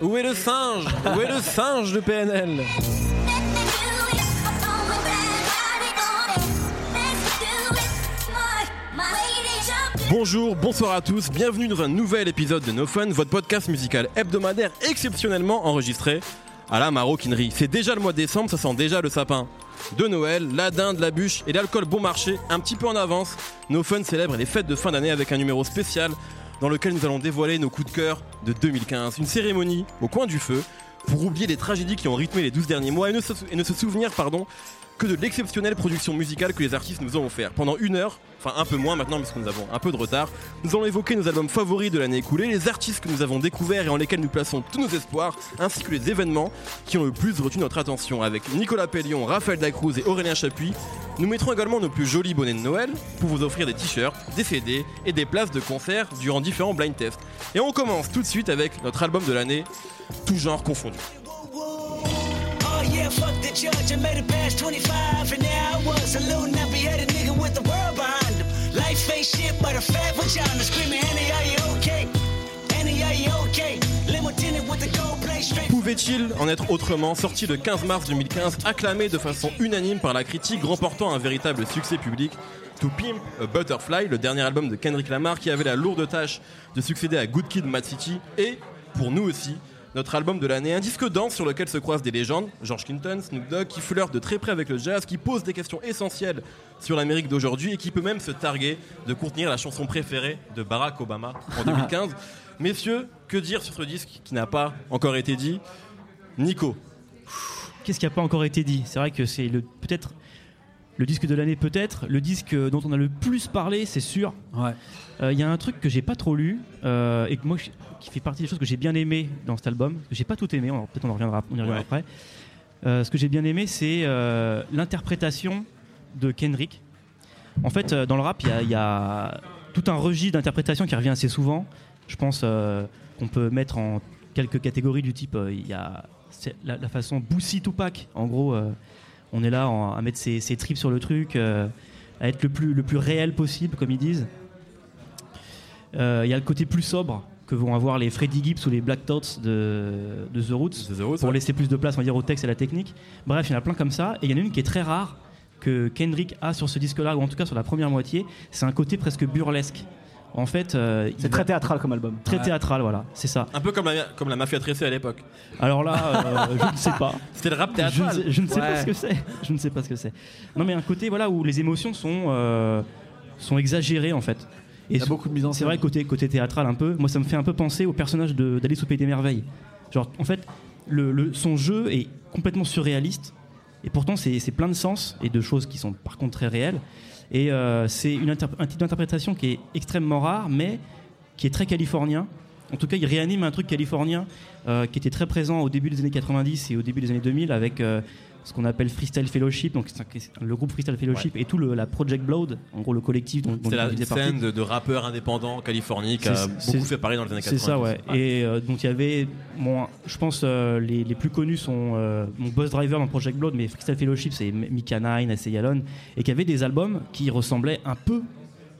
Où est le singe? Où est le singe de PNL Bonjour, bonsoir à tous, bienvenue dans un nouvel épisode de No Fun, votre podcast musical hebdomadaire exceptionnellement enregistré à la maroquinerie. C'est déjà le mois de décembre, ça sent déjà le sapin de Noël, la dinde, la bûche et l'alcool bon marché un petit peu en avance. No Fun célèbre les fêtes de fin d'année avec un numéro spécial dans lequel nous allons dévoiler nos coups de cœur de 2015. Une cérémonie au coin du feu pour oublier les tragédies qui ont rythmé les 12 derniers mois et ne se, et ne se souvenir pardon, que de l'exceptionnelle production musicale que les artistes nous ont offert. Pendant une heure, enfin un peu moins maintenant parce que nous avons un peu de retard, nous allons évoquer nos albums favoris de l'année écoulée, les artistes que nous avons découverts et en lesquels nous plaçons tous nos espoirs, ainsi que les événements qui ont le plus retenu notre attention. Avec Nicolas Pellion, Raphaël Dacruz et Aurélien Chapuis, nous mettrons également nos plus jolis bonnets de Noël pour vous offrir des t-shirts, des CD et des places de concert durant différents blind tests. Et on commence tout de suite avec notre album de l'année, tout genre confondu. Yeah, fuck the judge. I made it past 25, and now I was a little nappy headed nigga with the world behind him. Life ain't shit but a fat vagina screaming, Annie, are you okay? Annie, are you okay? Limo tinted with the gold plate straight. Pouvait-il en être autrement Sorti le 15 mars 2015, acclamé de façon unanime par la critique, remportant un véritable succès public? To Pimp a Butterfly, le dernier album de Kendrick Lamar qui avait la lourde tâche de succéder à Good Kid, Mad City et, pour nous aussi, notre album de l'année, un disque dense sur lequel se croisent des légendes, George Clinton, Snoop Dogg, qui flirte de très près avec le jazz, qui pose des questions essentielles sur l'Amérique d'aujourd'hui et qui peut même se targuer de contenir la chanson préférée de Barack Obama en 2015. Messieurs, que dire sur ce disque qui n'a pas encore été dit? Nico, Qu'est-ce qui n'a pas encore été dit? C'est vrai que c'est le peut-être le disque de l'année, peut-être le disque dont on a le plus parlé, c'est sûr. Ouais. Euh, Il y a un truc que j'ai pas trop lu euh, et que moi je- qui fait partie des choses que j'ai bien aimé dans cet album. J'ai pas tout aimé, peut-être on en reviendra, on y reviendra Ouais. après. Euh, ce que j'ai bien aimé, c'est l'interprétation de Kendrick. En fait, dans le rap, il y a- il y, a tout un registre d'interprétation qui revient assez souvent. Je pense qu'on peut mettre en quelques catégories du type, il y a la, la façon Boosie Tupac. En gros, on est là en- à mettre ses, ses tripes sur le truc, euh, à être le plus, le plus réel possible, comme ils disent. Euh, Il y a le côté plus sobre que vont avoir les Freddie Gibbs ou les Black Thoughts de, de The Roots The Roots, pour ouais. laisser plus de place on va dire, au texte et à la technique. Bref, il y en a plein comme ça. Et il y en a une qui est très rare que Kendrick a sur ce disque-là, ou en tout cas sur la première moitié. C'est un côté presque burlesque. En fait, euh, C'est va- très théâtral comme album. très théâtral, voilà, c'est ça. un peu comme la, comme la mafia tressée à l'époque. Alors là, euh, je ne sais pas. C'était le rap Je ne théâtral. sais, je ne sais pas ce que c'est. Je ne sais pas ce que c'est. Non, mais un côté voilà où les émotions sont euh, sont exagérées en fait. Et Il y a beaucoup de mise en c'est scène. vrai côté côté théâtral un peu. Moi, ça me fait un peu penser au personnage de- d'Alice au pays des merveilles. Genre, en fait, le, le- son jeu est complètement surréaliste et pourtant c'est c'est plein de sens et de choses qui sont par contre très réelles. Et euh, c'est une un type d'interprétation qui est extrêmement rare, mais qui est très californien. En tout cas, il réanime un truc californien euh, qui était très présent au début des années 90 et au début des années 2000 avec euh, ce qu'on appelle Freestyle Fellowship, donc c'est le groupe Freestyle Fellowship et tout le, la Project Blood, en gros le collectif dont, dont C'était la scène de, de rappeurs indépendants en Californie qui a C'est- beaucoup c'est- fait parler dans les années 90. C'est ça, ouais. Et euh, donc il y avait, bon, je pense euh, les, les plus connus sont euh, mon Buzz Driver dans Project Blood, mais Freestyle Fellowship c'est Mika Nine, AC Yalon, et qui avait des albums qui ressemblaient un peu,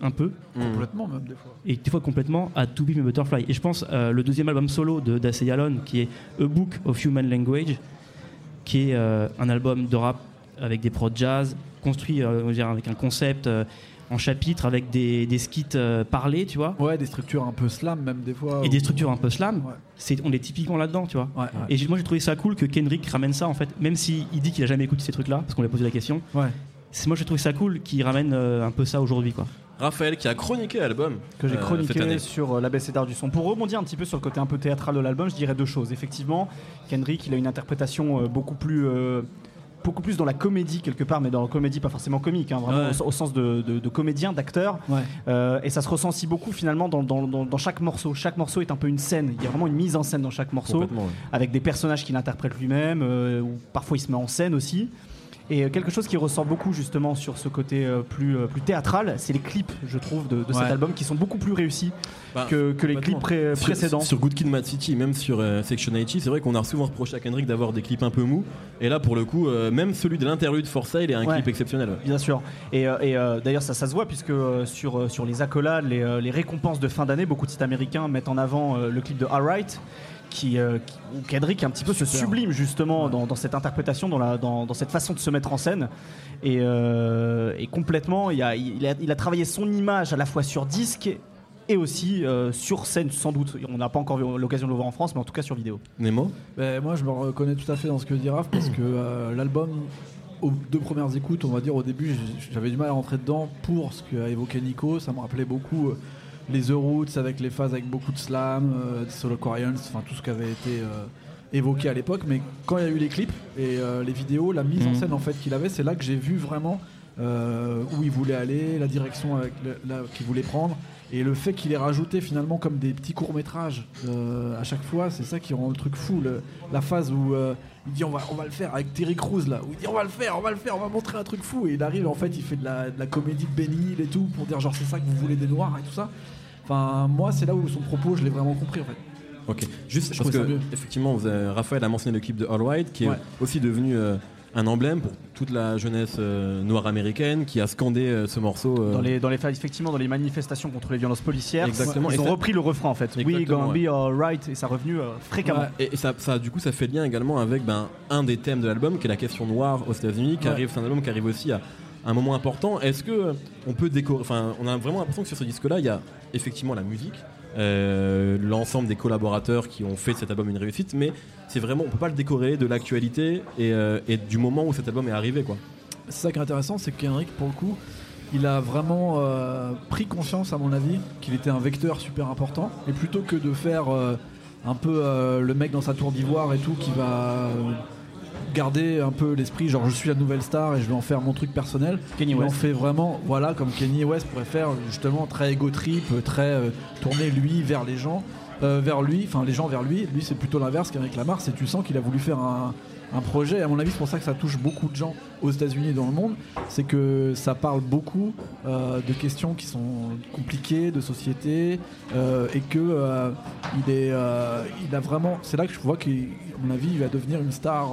un peu, Complètement, même des fois. et des fois complètement à To Be Me Butterfly. Et je pense euh, le deuxième album solo de Yalon, qui est A Book of Human Language, qui est euh, un album de rap avec des prods jazz, construit euh, avec un concept euh, en chapitre, avec des, des skits euh, parlés, tu vois, Ouais, des structures un peu slam, même des fois. et des structures un peu slam. Ouais. C'est, on est typiquement là-dedans, tu vois. Ouais, ouais. Et moi j'ai trouvé ça cool que Kendrick ramène ça en fait, même s'il dit qu'il a jamais écouté ces trucs-là, parce qu'on lui a posé la question. Ouais. C'est, moi j'ai trouvé ça cool qu'il ramène euh, un peu ça aujourd'hui, quoi. Raphaël qui a chroniqué l'album que j'ai euh, chroniqué sur euh, l'ABCDR du son. Pour rebondir un petit peu sur le côté un peu théâtral de l'album, je dirais deux choses. Effectivement, Kendrick, il a une interprétation euh, beaucoup plus. euh, beaucoup plus dans la comédie quelque part, mais dans la comédie pas forcément comique, hein, vraiment Ouais. au, au sens de, de- de comédien, d'acteur. Euh, et ça se ressent aussi beaucoup finalement dans, dans- dans- dans chaque morceau. Chaque morceau est un peu une scène. Il y a vraiment une mise en scène dans chaque morceau, ouais. avec des personnages qu'il interprète lui-même, euh, ou parfois il se met en scène aussi. Et euh, quelque chose qui ressort beaucoup justement sur ce côté euh, plus, euh, plus théâtral, c'est les clips, je trouve, de, de cet album qui sont beaucoup plus réussis Bah, que, que les clips complètement. pré- Sur- précédents. Sur, Good Kid, Mad City, même sur euh, Section 80, c'est vrai qu'on a souvent reproché à Kendrick d'avoir des clips un peu mous. Et là, pour le coup, euh, même celui de l'interlude For Sale est un Ouais. clip exceptionnel. Bien sûr. Et, euh, et, euh, d'ailleurs, ça, ça se voit puisque euh, sur, euh, sur les accolades, les, euh, les récompenses de fin d'année, beaucoup de sites américains mettent en avant euh, le clip de Alright, qui, euh, qui- où Kendrick un petit peu se sublime justement dans, dans cette interprétation, dans, la, dans, dans cette façon de se mettre en scène. Et, euh, et complètement, il a, il, a, il a travaillé son image à la fois sur disque et aussi euh, sur scène sans doute. On n'a pas encore eu l'occasion de le voir en France, mais en tout cas sur vidéo. Nemo Ben, moi, je me reconnais tout à fait dans ce que dit Raph parce que euh, l'album, aux deux premières écoutes, on va dire au début, j'avais du mal à rentrer dedans pour ce qu'a évoqué Nico. Ça me rappelait beaucoup euh, les The Roots avec les phases avec beaucoup de slam, euh, des Solo Quarians, enfin tout ce qui avait été euh, évoqué à l'époque. Mais quand il y a eu les clips et euh, les vidéos, la mise en Mhm. scène en fait qu'il avait, c'est là que j'ai vu vraiment euh, où il voulait aller, la direction avec qu'il voulait prendre. Et le fait qu'il ait rajouté finalement comme des petits courts-métrages à chaque fois, c'est ça qui rend le truc fou. le- la phase où il dit on va, on va le faire avec Terry Crews là, où il dit on va le faire, on va le faire, on va montrer un truc fou. Et il arrive en fait, il fait de la, de la comédie de Benny et tout pour dire genre c'est ça que vous voulez des noirs et tout ça. Enfin, moi c'est là où son propos je l'ai vraiment compris en fait. Ok, juste Je parce que effectivement, vous avez- Raphaël a mentionné le clip de All White, qui est Ouais. aussi devenu euh, un emblème pour toute la jeunesse euh, noire américaine, qui a scandé euh, ce morceau. euh, Dans les, dans les, effectivement, dans les manifestations contre les violences policières, Exactement. ils Et ont ça- repris le refrain en fait. We Exactement, gonna ouais. be alright, et ça est revenu euh, fréquemment. Ouais. Et, et ça, ça, du coup, ça fait lien également avec ben, un des thèmes de l'album, qui est la question noire aux États-Unis, qui Ouais. arrive, c'est un album qui arrive aussi à un moment important. Est-ce que euh, on peut décorer, enfin, on a vraiment l'impression que sur ce disque-là, il y a effectivement la musique, euh, l'ensemble des collaborateurs qui ont fait cet album une réussite, mais c'est vraiment, on peut pas le décorer de l'actualité et, euh, du moment où cet album est arrivé, quoi. C'est ça qui est intéressant, c'est que Kendrick, pour le coup, il a vraiment pris conscience, à mon avis, qu'il était un vecteur super important. Et plutôt que de faire un peu le mec dans sa tour d'ivoire et tout, qui va garder un peu l'esprit, genre je suis la nouvelle star et je vais en faire mon truc personnel. En West. fait vraiment, voilà, comme Kanye West pourrait faire, justement, très ego trip, très euh, tourner lui vers les gens. euh, vers lui, enfin les gens vers lui, lui c'est plutôt l'inverse qu'Henrik Lamar, c'est tu sens qu'il a voulu faire un, un projet, à mon avis c'est pour ça que ça touche beaucoup de gens aux États-Unis et dans le monde, c'est que ça parle beaucoup euh, de questions qui sont compliquées, de société, euh, et que euh, il est, il a vraiment, c'est là que je vois qu'à mon avis il va devenir une star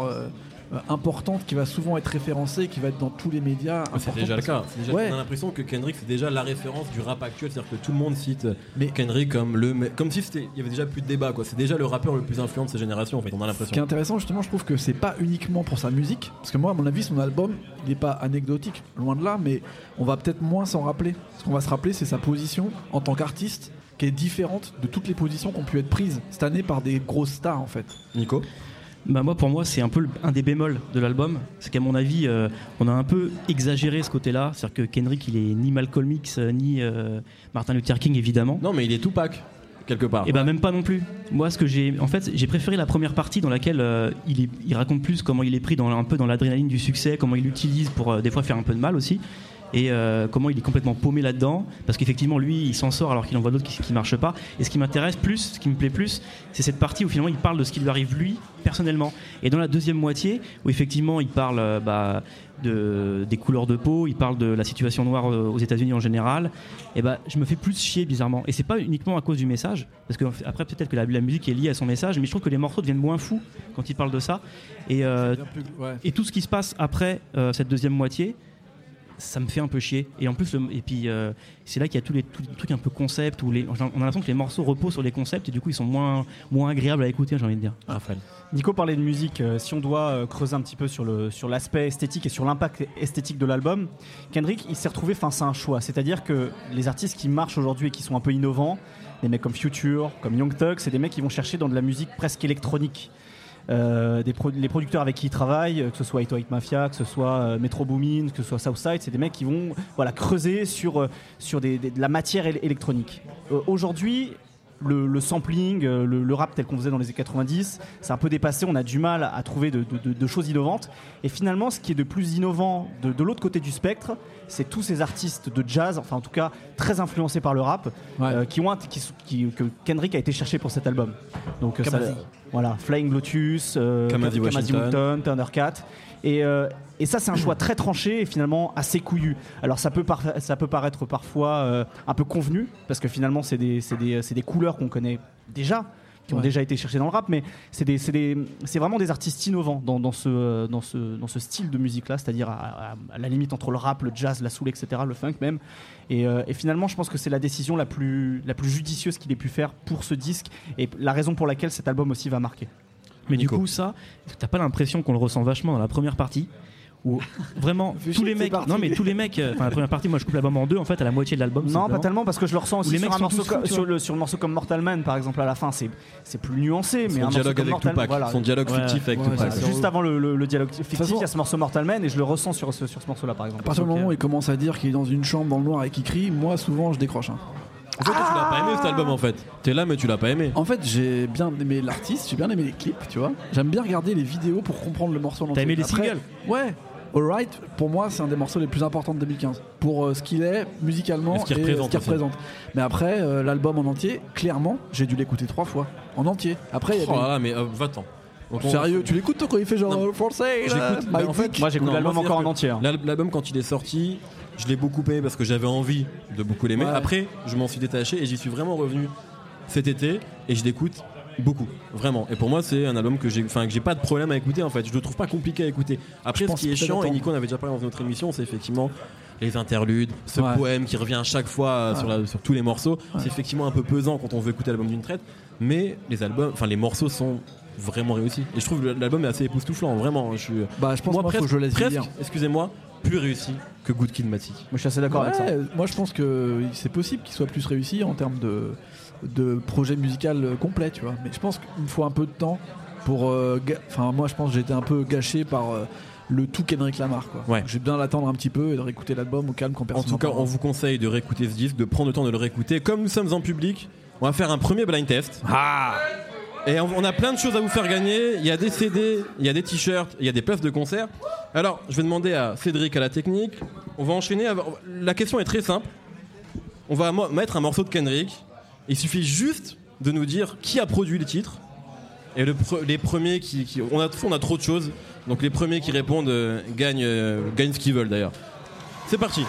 euh, euh, importante qui va souvent être référencée, qui va être dans tous les médias. Ah, C'est déjà le cas. C'est déjà- Ouais. On a l'impression que Kendrick c'est déjà la référence du rap actuel, c'est-à-dire que tout le monde cite Mais- Kendrick comme le, me- comme si c'était, il y avait déjà plus de débat quoi. C'est déjà le rappeur le plus influent de sa génération en fait. On a Ce qui est l'impression. intéressant, justement, je trouve que c'est pas uniquement pour sa musique, parce que moi, à mon avis, son album, il n'est pas anecdotique, loin de là, mais on va peut-être moins s'en rappeler. Ce qu'on va se rappeler, c'est sa position en tant qu'artiste, qui est différente de toutes les positions qui ont pu être prises cette année par des grosses stars, en fait. Nico? Bah moi, pour moi, c'est un peu le- un des bémols de l'album. C'est qu'à mon avis, euh, on a un peu exagéré ce côté-là. C'est-à-dire que Kendrick, il est ni Malcolm X, euh, ni euh, Martin Luther King, évidemment. Non mais il est Tupac quelque part. Et ben même pas non plus. Moi, ce que j'ai, en fait, j'ai préféré la première partie dans laquelle euh, il, est- il raconte plus comment il est pris dans un peu dans l'adrénaline du succès, comment il l'utilise pour des fois faire un peu de mal aussi, et euh, comment il est complètement paumé là-dedans, parce qu'effectivement lui, il s'en sort alors qu'il en voit d'autres qui, qui marchent pas. Et ce qui m'intéresse plus, ce qui me plaît plus, c'est cette partie où finalement il parle de ce qui lui arrive lui personnellement. Et dans la deuxième moitié, où effectivement il parle euh, bah, de, des couleurs de peau, il parle de la situation noire euh, aux États-Unis en général, et ben je me fais plus chier bizarrement. Et c'est pas uniquement à cause du message, parce que après peut-être que la, la musique est liée à son message, mais je trouve que les morceaux deviennent moins fous quand il parle de ça. Et, euh, Bien plus- ouais. et tout ce qui se passe après cette deuxième moitié, ça me fait un peu chier. Et en plus, le- et puis euh, c'est là qu'il y a tous les, tous les trucs un peu concepts où les, on a l'impression que les morceaux reposent sur les concepts et du coup ils sont moins, moins agréables à écouter, j'ai envie de dire. Raphaël. Nico parlait de musique. euh, si on doit euh, creuser un petit peu sur le sur l'aspect esthétique et sur l'impact esthétique de l'album, Kendrick, il s'est retrouvé face à un choix. C'est-à-dire que les artistes qui marchent aujourd'hui et qui sont un peu innovants, des mecs comme Future, comme Young Thug, c'est des mecs qui vont chercher dans de la musique presque électronique. Euh, les producteurs avec qui ils travaillent, euh, que ce soit 808 Mafia, que ce soit euh, Metro Boomin, que ce soit Southside, c'est des mecs qui vont voilà, creuser sur, sur de la matière éle- électronique. Aujourd'hui, le, le sampling, euh, le, le rap tel qu'on faisait dans les années 90, c'est un peu dépassé. On a du mal à trouver de, de- de- de choses innovantes. Et finalement, ce qui est de plus innovant de, de l'autre côté du spectre, c'est tous ces artistes de jazz, enfin en tout cas très influencés par le rap, Ouais. euh, qui ont un- qui, qui- que Kendrick a été cherché pour cet album. Donc euh, ça- voilà, Flying Lotus, euh, Washington. Washington, Thundercat. Et, euh, et ça, c'est un choix très tranché et finalement assez couillu. Alors, ça peut, par- ça peut paraître parfois euh, un peu convenu, parce que finalement, c'est des, des, des couleurs qu'on connaît déjà. qui ont Ouais. déjà été cherchés dans le rap, mais c'est vraiment des artistes innovants dans, dans ce, euh, dans, ce, dans ce style de musique-là, c'est-à-dire à, à- à la limite entre le rap, le jazz, la soul, etc., le funk même. Et, euh, et finalement, je pense que c'est la décision la plus, la plus judicieuse qu'il ait pu faire pour ce disque et la raison pour laquelle cet album aussi va marquer. Mais Nico. du coup, ça, t'as pas l'impression qu'on le ressent vachement dans la première partie où vraiment tous les mecs, non mais tous les mecs, euh, enfin la première partie, moi je coupe l'album en deux en fait, à la moitié de l'album. Non, pas tellement, parce que je le ressens aussi les sur un, morceau fous, sur, le, sur le morceau comme Mortal Man, par exemple, à la fin, c'est c'est plus nuancé, mais Son un dialogue morceau comme avec Mortal Tupac, voilà. son dialogue Ouais. fictif avec Ouais, Tupac. c'est Juste avant le, le- le dialogue fictif, il y a ce morceau Mortal Man et je le ressens sur ce, sur ce morceau-là, par exemple. À partir du moment où il commence à dire qu'il est dans une chambre dans le noir et qu'il crie, moi souvent je décroche. hein. En fait, tu l'as pas aimé cet album en fait. T'es là, mais tu l'as pas aimé. En fait, j'ai bien aimé l'artiste, j'ai bien aimé les clips, tu vois. J'aime bien regarder les vidéos pour comprendre le morceau. en T'as aimé les Après, singles Ouais. Alright, pour moi, c'est un des morceaux les plus importants de 2015. Pour euh, ce qu'il est musicalement Et ce qu'il et représente ce qu'il aussi. représente. Mais après, euh, l'album en entier, clairement, j'ai dû l'écouter trois fois. En entier. Après, il y Oh avait- là là, mais euh, va-t'en. Sérieux, tu l'écoutes toi quand il fait genre Non. euh, My mais en fait, Moi, j'écoute l'album encore en entier. hein. L'al- L'album quand il est sorti, je l'ai beaucoup aimé parce que j'avais envie de beaucoup l'aimer. Ouais. Après, je m'en suis détaché et j'y suis vraiment revenu cet été et je l'écoute beaucoup, vraiment. Et pour moi, c'est un album que j'ai, enfin, que j'ai pas de problème à écouter en fait. Je le trouve pas compliqué à écouter. Après, Je ce qui est chiant et. Nico en avait déjà parlé dans une autre émission, c'est effectivement les interludes, ce Ouais. poème qui revient à chaque fois euh, sur, la- sur tous les morceaux. C'est effectivement un peu pesant quand on veut écouter l'album d'une traite, mais les albums, enfin les morceaux sont vraiment réussis. Et je trouve que l'album est assez époustouflant, vraiment. Je suis, Bah, je pense moi, moi, presque, que je le laisse presque, excusez-moi, plus réussi que Good Kid Matic. Moi, je suis assez d'accord avec ça. Moi je pense que c'est possible qu'il soit plus réussi en termes de, de projet musical euh, complet, tu vois. Mais je pense qu'il me faut un peu de temps pour. euh, Enfin, moi je pense que j'ai été un peu gâché par euh, le tout Kendrick Lamar, quoi. Ouais. J'ai bien l'attendre un petit peu et de réécouter l'album au calme quand En personne. tout cas, on vous conseille de réécouter ce disque, de prendre le temps de le réécouter. Comme nous sommes en public, on va faire un premier blind test. Et on a plein de choses à vous faire gagner. Il y a des CD, il y a des t-shirts, il y a des places de concert. Alors, je vais demander à Cédric à la technique. On va enchaîner. La question est très simple. On va mettre un morceau de Kendrick. Il suffit juste de nous dire qui a produit les titres. Et le les premiers qui, qui- on a on a trop de choses. Donc les premiers qui répondent euh, gagnent, euh, gagnent ce qu'ils veulent d'ailleurs. C'est parti.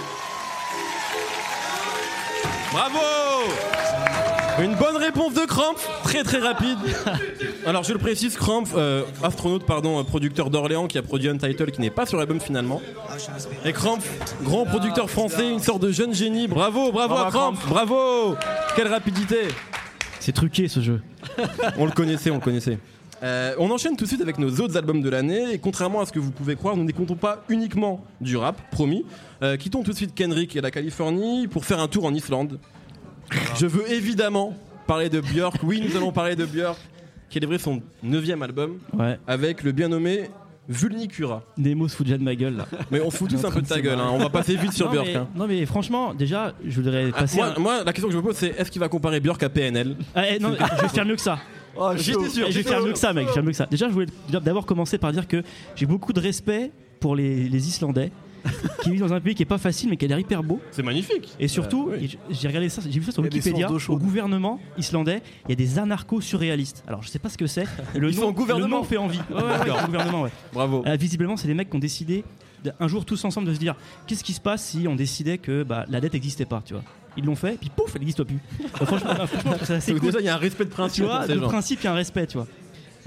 Bravo Une bonne réponse de Cramp, très très rapide. Alors je le précise, Cramp, euh, astronaute, pardon, euh, producteur d'Orléans qui a produit Untitled qui n'est pas sur l'album finalement. Et Cramp, grand producteur français, une sorte de jeune génie. Bravo, bravo, Bravo à Cramp, bravo Quelle rapidité C'est truqué ce jeu. On le connaissait, on le connaissait. Euh, on enchaîne tout de suite avec nos autres albums de l'année et contrairement à ce que vous pouvez croire, nous n'écoutons pas uniquement du rap, promis. Euh, quittons tout de suite Kendrick et la Californie pour faire un tour en Islande. Je veux évidemment parler de Björk. Oui, nous allons parler de Björk, qui a livré son neuvième album Ouais. avec le bien nommé Vulnicura. Nemo se fout déjà de ma gueule là. Mais on se fout tous un peu de ta gueule, hein. on va passer vite sur non, Björk. mais, hein. non mais franchement, déjà, je voudrais Ah, passer. moi, un- moi, la question que je me pose, c'est est-ce qu'il va comparer Björk à PNL Ah, eh, non, je vais faire mieux que ça. Oh, J'étais chaud. sûr, je vais faire mieux que ça, mec. Je vais faire mieux que ça. Déjà, je voulais d'abord commencer par dire que j'ai beaucoup de respect pour les, les Islandais qui vivent dans un pays qui est pas facile mais qui a l'air hyper beau. C'est magnifique. Et surtout, oui. j- j'ai regardé ça, j'ai vu ça sur Wikipédia. Au gouvernement islandais, il y a des anarcho-surréalistes. Alors, je sais pas ce que c'est. Le Ils nom, sont au gouvernement Le nom fait envie. Ouais, gouvernement, ouais. Bravo. Euh, visiblement, c'est des mecs qui ont décidé un jour tous ensemble de se dire qu'est-ce qui se passe si on décidait que bah, la dette n'existait pas, tu vois? Ils l'ont fait, puis pouf, elle n'existe plus. Euh, franchement, ça assez Donc cool. déjà, il y a un respect de Tu principe vois, pour ces de principe, il y a un respect, tu vois.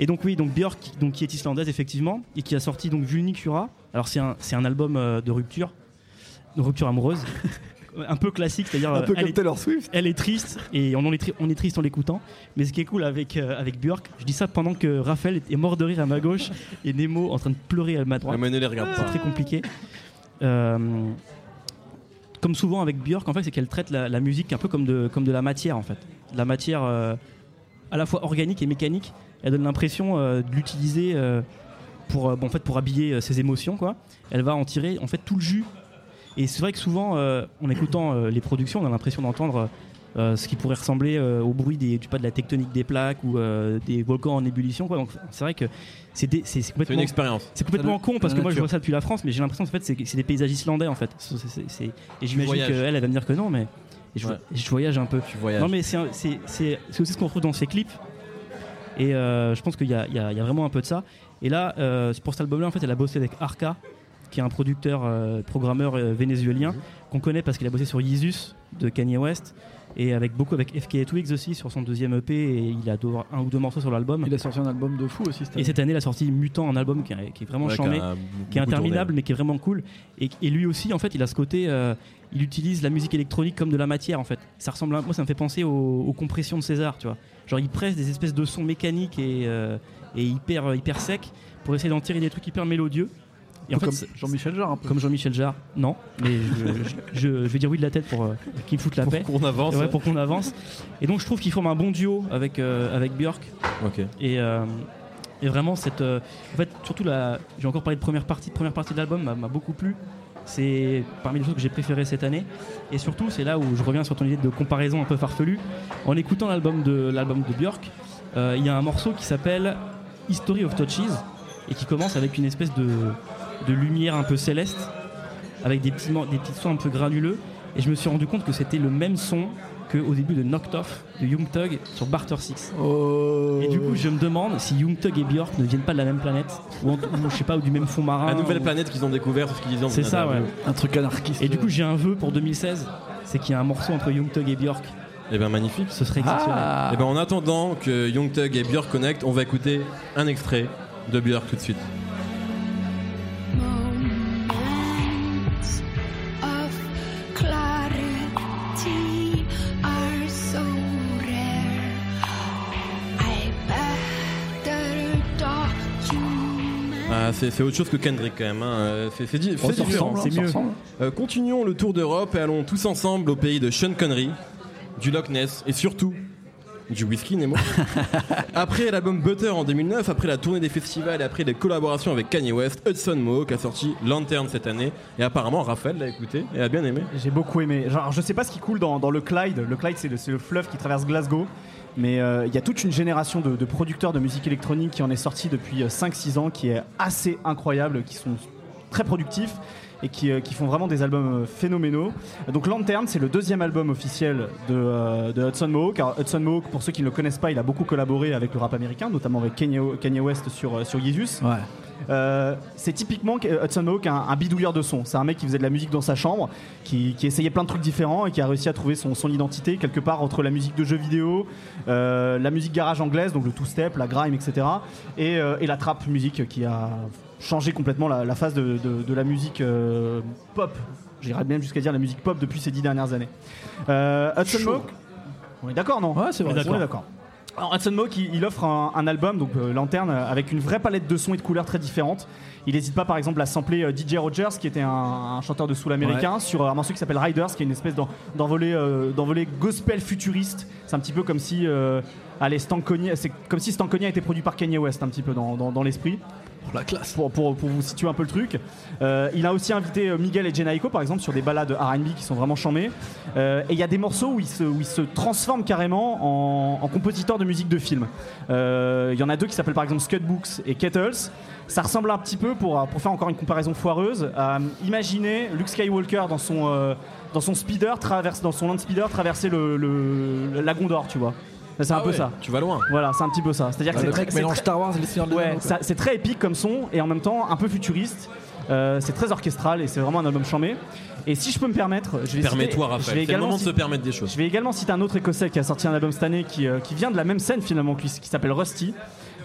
Et donc oui, donc Björk, donc qui est islandaise effectivement, et qui a sorti donc Vulnicura. Alors c'est un, c'est un album euh, de rupture, de rupture amoureuse, un peu classique, c'est-à-dire Un peu elle, comme est, Taylor Swift. elle est triste et on, en est tri- on est triste en l'écoutant. Mais ce qui est cool avec euh, avec Björk, je dis ça pendant que Raphaël est- mort de rire à ma gauche et Nemo en train de pleurer à ma droite. Mais ne les regarde C'est pas. très compliqué. Euh, comme souvent avec Björk, en fait, c'est qu'elle traite la, la musique un peu comme de, comme de la matière, en fait. De la matière euh, à la fois organique et mécanique. Elle donne l'impression euh, de l'utiliser euh, pour, euh, bon, en fait, pour habiller euh, ses émotions, quoi. Elle va en tirer, en fait, tout le jus. Et c'est vrai que souvent, euh, en écoutant euh, les productions, on a l'impression d'entendre euh, ce qui pourrait ressembler euh, au bruit des, du pas de la tectonique des plaques ou euh, des volcans en ébullition, quoi. Donc, c'est vrai que c'est des- c'est c'est C'est une complètement expérience. c'est complètement con parce que moi je vois ça depuis la France, mais j'ai l'impression que en fait, c'est c'est des paysages islandais en fait. C'est- c'est- c'est- Et j'imagine qu'elle, elle va me dire que non, mais et je, Ouais. et je voyage un peu. Tu voyages. Non, mais c'est un- c'est c'est- c'est aussi ce qu'on retrouve dans ces clips. Et euh, je pense qu'il y, a- y y vraiment un peu de ça. Et là, euh, pour cet album-là, en fait, elle a bossé avec Arca, qui est un producteur, euh, programmeur euh, vénézuélien, qu'on connaît parce qu'il a bossé sur Yeezus de Kanye West. et avec beaucoup avec FK Twigs aussi sur son deuxième EP et il a deux- un ou deux morceaux sur l'album. Il a sorti un album de fou aussi cette Et année. cette année, il a sorti Mutant, un album qui est, qui est vraiment Ouais, charmé, qui est interminable, mais qui est vraiment cool. Et, et lui aussi, en fait, il a ce côté, euh, il utilise la musique électronique comme de la matière, en fait. Ça ressemble, à, moi, ça me fait penser aux, aux compressions de César, tu vois. Genre, il presse des espèces de sons mécaniques et, euh, et hyper, hyper secs pour essayer d'en tirer des trucs hyper mélodieux. Et en fait, comme Jean-Michel Jarre un peu. comme Jean-Michel Jarre, non, mais je, je- je- je vais dire oui de la tête pour euh, qu'il me foute la Pour paix. qu'on avance. Ouais, pour qu'on avance. Et donc je trouve qu'ils forment un bon duo avec, euh, avec Björk. Ok. Et, euh, et vraiment, cette, euh, en fait, surtout la, j'ai encore parlé de première partie, première partie de l'album m'a, m'a beaucoup plu. C'est parmi les choses que j'ai préférées cette année. Et surtout, c'est là où je reviens sur ton idée de comparaison un peu farfelue. En écoutant l'album de, Björk, euh, il y a un morceau qui s'appelle History of Touches et qui commence avec une espèce de, lumière un peu céleste avec des petits, des petits sons un peu granuleux. Et je me suis rendu compte que c'était le même son qu'au début de Knocked Off de Young Thug sur Barter 6. Oh. Et du coup, je me demande si Young Thug et Björk ne viennent pas de la même planète, ou, en- ou je sais pas, ou du même fond marin. La nouvelle ou- planète qu'ils ont découvert, c'est ce qu'ils disaient dans C'est ça, ouais. un truc anarchiste. Et du coup, j'ai un vœu pour 2016, c'est qu'il y a un morceau entre Young Thug et Björk. Eh ben magnifique. Ce serait exceptionnel. ah. Et ben en attendant que Young Thug et Björk connectent, on va écouter un extrait de Björk tout de suite. Ah, c'est c'est autre chose que Kendrick quand même. hein. Euh, C'est c'est Oh, c'est hein, mieux. Euh, continuons le tour d'Europe et allons tous ensemble au pays de Sean Connery, du Loch Ness et surtout du whisky Nemo. après l'album Butter en 2009, après la tournée des festivals et après les collaborations avec Kanye West, Hudson Mohawk a sorti Lantern cette année et apparemment Raphaël l'a écouté et a bien aimé. J'ai beaucoup aimé. Genre, je sais pas ce qui coule dans, dans le Clyde. Le Clyde, c'est le, c'est le fleuve qui traverse Glasgow. Mais euh, il y a toute une génération de, producteurs de musique électronique qui en est sorti depuis euh, 5-6 ans, qui est assez incroyable, qui sont très productifs et qui, euh, font vraiment des albums euh, phénoménaux. Donc Lantern, c'est le deuxième album officiel de, euh, Hudson Mohawk. Alors, Hudson Mohawk, pour ceux qui ne le connaissent pas, il a beaucoup collaboré avec le rap américain, notamment avec Kanye, West sur, euh, sur. Ouais. Euh, c'est typiquement euh, Hudson Mohawk un, un bidouilleur de son. C'est un mec qui faisait de la musique dans sa chambre, qui, qui essayait plein de trucs différents et qui a réussi à trouver son, son identité quelque part entre la musique de jeux vidéo, euh, la musique garage anglaise, donc le two-step, la grime, etc. Et, euh, et la trap musique qui a changé complètement la, la phase de, de- de la musique pop. J'irais même jusqu'à dire la musique pop depuis ces dix dernières années. Hudson. Mohawk, on est d'accord, non Ouais, c'est vrai. on est d'accord. Hudson Mohawk, il, il offre un, un album, donc euh, Lanterne, euh, avec une vraie palette de sons et de couleurs très différentes. Il n'hésite pas, par exemple, à sampler euh, DJ Rogers, qui était un, un chanteur de soul américain, sur un morceau qui s'appelle Riders, qui est une espèce d'en- d'envolée d'envolée gospel futuriste. C'est un petit peu comme si, allez, Stankonia, c'est comme si Stankonia était produit par Kanye West, un petit peu dans, dans- dans l'esprit La classe. pour, vous situer un peu le truc. Euh, il a aussi invité euh, Miguel et Jenaico, par exemple, sur des balades RB qui sont vraiment chambées. Euh, et il y a des morceaux où il se, où il se transforme carrément en, en compositeur de musique de film. Il y en a deux qui s'appellent par exemple Scud Books et Kettles. Ça ressemble un petit peu, pour, faire encore une comparaison foireuse, à imaginer Luke Skywalker dans son, dans son speeder, traverse, dans son land speeder, traverser le, le, d'or, tu vois. C'est un Ah peu ouais, ça. Tu vas loin. Voilà, c'est un petit peu ça. C'est-à-dire que Ah, c'est le très- mélange très- Star Wars et les Seigneurs de Ouais, c'est très épique comme son et en même temps un peu futuriste. Euh, c'est très orchestral et c'est vraiment un album chambé. Et si je peux me permettre, je vais Permets-toi, citer- je vais Raphaël. C'est le également moment de se permettre des choses. je vais également citer un autre écossais qui a sorti un album cette année qui, euh, qui vient de la même scène finalement que lui, qui s'appelle Rusty.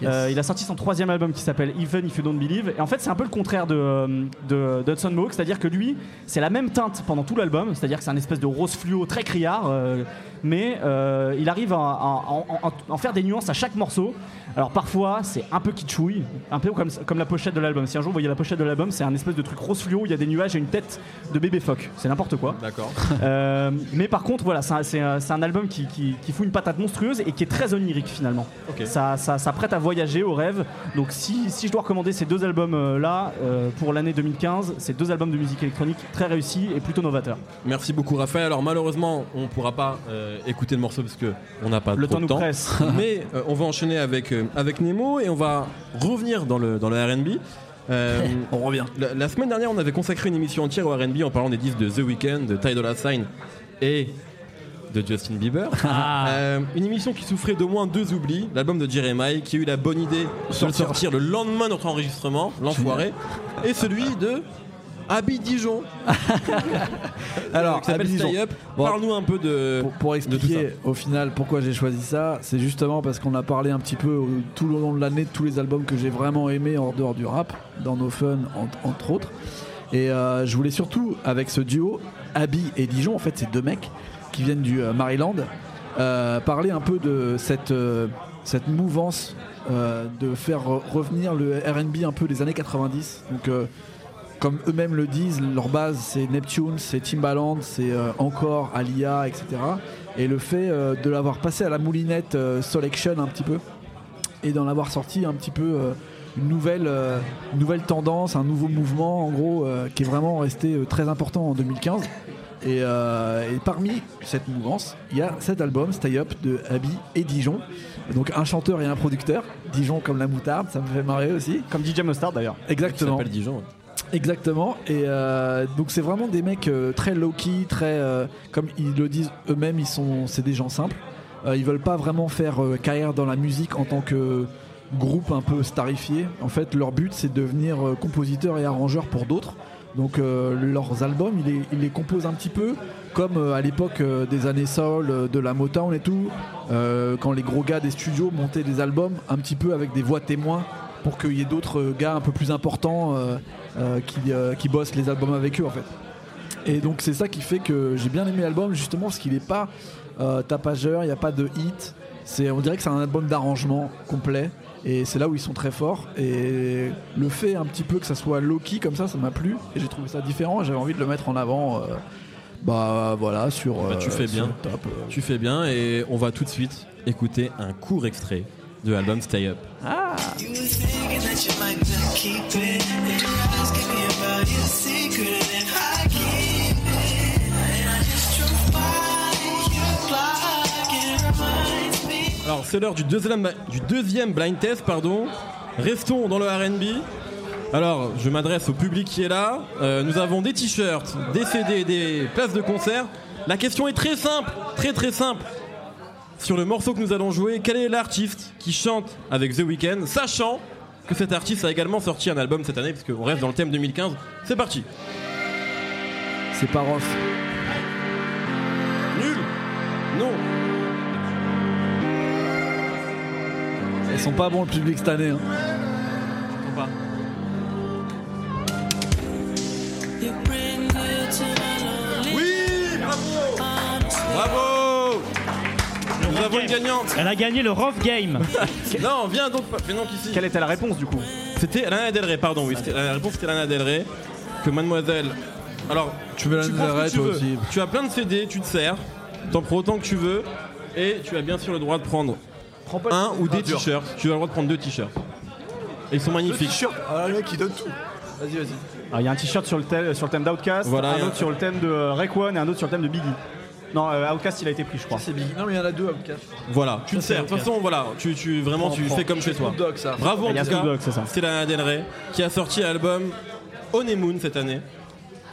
Euh, il a sorti son troisième album qui s'appelle Even If You Don't Believe. Et en fait, c'est un peu le contraire de, euh, de, de Hudson Mohawk, c'est-à-dire que lui, c'est la même teinte pendant tout l'album, c'est-à-dire que c'est un espèce de rose fluo très criard, euh, mais euh, il arrive à, à- à- à- à en faire des nuances à chaque morceau. Alors parfois, c'est un peu kitschouille, un peu comme, comme la pochette de l'album. Si un jour vous voyez la pochette de l'album, c'est un espèce de truc rose fluo où il y a des nuages et une tête de bébé phoque. C'est n'importe quoi. D'accord. Euh, mais par contre, voilà, c'est un, c'est un- c'est un album qui, qui, qui fout une patate monstrueuse et qui est très onirique finalement. Ça, ça, ça prête à voyager au rêve. Donc si, si je dois recommander ces deux albums là pour l'année 2015, c'est deux albums de musique électronique très réussis et plutôt novateurs. Merci beaucoup Raphaël. Alors malheureusement, on pourra pas euh, écouter le morceau parce que on n'a pas Le trop temps de nous presse. Mais euh, on va enchaîner avec euh, avec Nemo et on va revenir dans le dans le R&B. Euh, On revient. la, la semaine dernière, on avait consacré une émission entière au R&B en parlant des disques de The Weeknd, de Ty Dolla Sign et de Justin Bieber. Euh, une émission qui souffrait d'au moins deux oublis. L'album de Jeremiah qui a eu la bonne idée de le Sortir. le lendemain de notre enregistrement, l'enfoiré, et celui de Abby Dijon, Alors, Abby Dijon. Bon. Parle-nous un peu de. pour, pour tout expliquer au final pourquoi j'ai choisi ça, c'est justement parce qu'on a parlé un petit peu euh, tout le long de l'année de tous les albums que j'ai vraiment aimés en dehors du rap, dans No Fun en- entre autres. Et euh, je voulais surtout, avec ce duo, Abby et Dijon, en fait, c'est deux mecs qui viennent du euh, Maryland, euh, parler un peu de cette, euh, cette mouvance de faire re- revenir le RB un peu des années 90. Donc, comme eux-mêmes le disent, leur base c'est Neptune, c'est Timbaland, c'est encore Alia, etc. Et le fait de l'avoir passé à la moulinette euh, Selection un petit peu et d'en avoir sorti un petit peu une nouvelle, nouvelle tendance, un nouveau mouvement en gros qui est vraiment resté très important en 2015. Et, euh, et parmi cette mouvance, il y a cet album Stay Up de Abby et Dijon. Donc un chanteur et un producteur. Dijon comme la moutarde, ça me fait marrer aussi. Comme DJ Mustard d'ailleurs. Qui Exactement. s'appelle Dijon. ouais. Exactement. Et euh, donc c'est vraiment des mecs euh, très low key, très euh, comme ils le disent eux-mêmes, ils sont, c'est des gens simples. Euh, ils veulent pas vraiment faire euh, carrière dans la musique en tant que groupe un peu starifié. En fait, leur but c'est de devenir euh, compositeur et arrangeur pour d'autres. Donc euh, leurs albums, ils les, ils les composent un petit peu comme euh, à l'époque euh, des années soul, de la Motown et tout, quand les gros gars des studios montaient des albums un petit peu avec des voix témoins pour qu'il y ait d'autres gars un peu plus importants qui, qui bossent les albums avec eux en fait. Et donc c'est ça qui fait que j'ai bien aimé l'album justement parce qu'il n'est pas tapageur, il n'y a pas de hit. On dirait que c'est un album d'arrangement complet et c'est là où ils sont très forts. Et le fait un petit peu que ça soit low-key comme ça, ça m'a plu et j'ai trouvé ça différent. et J'avais envie de le mettre en avant. euh, bah voilà sur. Bah, tu euh, fais sur bien. top, euh. Tu fais bien et on va tout de suite écouter un court extrait de l'album Stay Up. You Alors c'est l'heure du deuxième, du deuxième blind test, pardon. Restons dans le RB. Alors je m'adresse au public qui est là. Euh, nous avons des t-shirts, des CD, des places de concert. La question est très simple, très très simple. Sur le morceau que nous allons jouer, quel est l'artiste qui chante avec The Weeknd, sachant que cet artiste a également sorti un album cette année, puisqu'on reste dans le thème 2015. C'est parti. C'est pas. Nul Non Ils sont pas bons le public cette année. hein. Oui Bravo Bravo Nous avons une gagnante Elle a gagné le Rough Game. Non, viens donc, viens donc ici. Quelle était la réponse du coup C'était Lana Del Rey, pardon, oui. c'était- La réponse c'était Lana Del Rey. Que mademoiselle. Alors, Tu veux la tu prends ce que arrête tu toi veux. aussi. Tu as plein de CD, tu te sers. T'en prends autant que tu veux. Et tu as bien sûr le droit de prendre un ou des t-shirts. Tu as le droit de prendre deux t-shirts. Et ils sont magnifiques. Ah, le mec, il donne tout. Vas-y, vas-y. Alors, Il y a un t-shirt sur le thème, sur le thème d'Outcast, Voilà, il y un a- autre sur le thème de euh, Rayquan et un autre sur le thème de Biggie. Non, euh, Outcast il a été pris, je crois. C'est big. Non, mais il y en a deux, Outcast. Voilà, tu te c'est sers. De toute façon, voilà, tu, tu vraiment tu Prends, fais comme chez toi. Snoop Dogg, ça. Bravo en Il y a tout Snoop cas. Dogg, c'est ça. C'est Lana Del Rey qui a sorti l'album Honeymoon cette année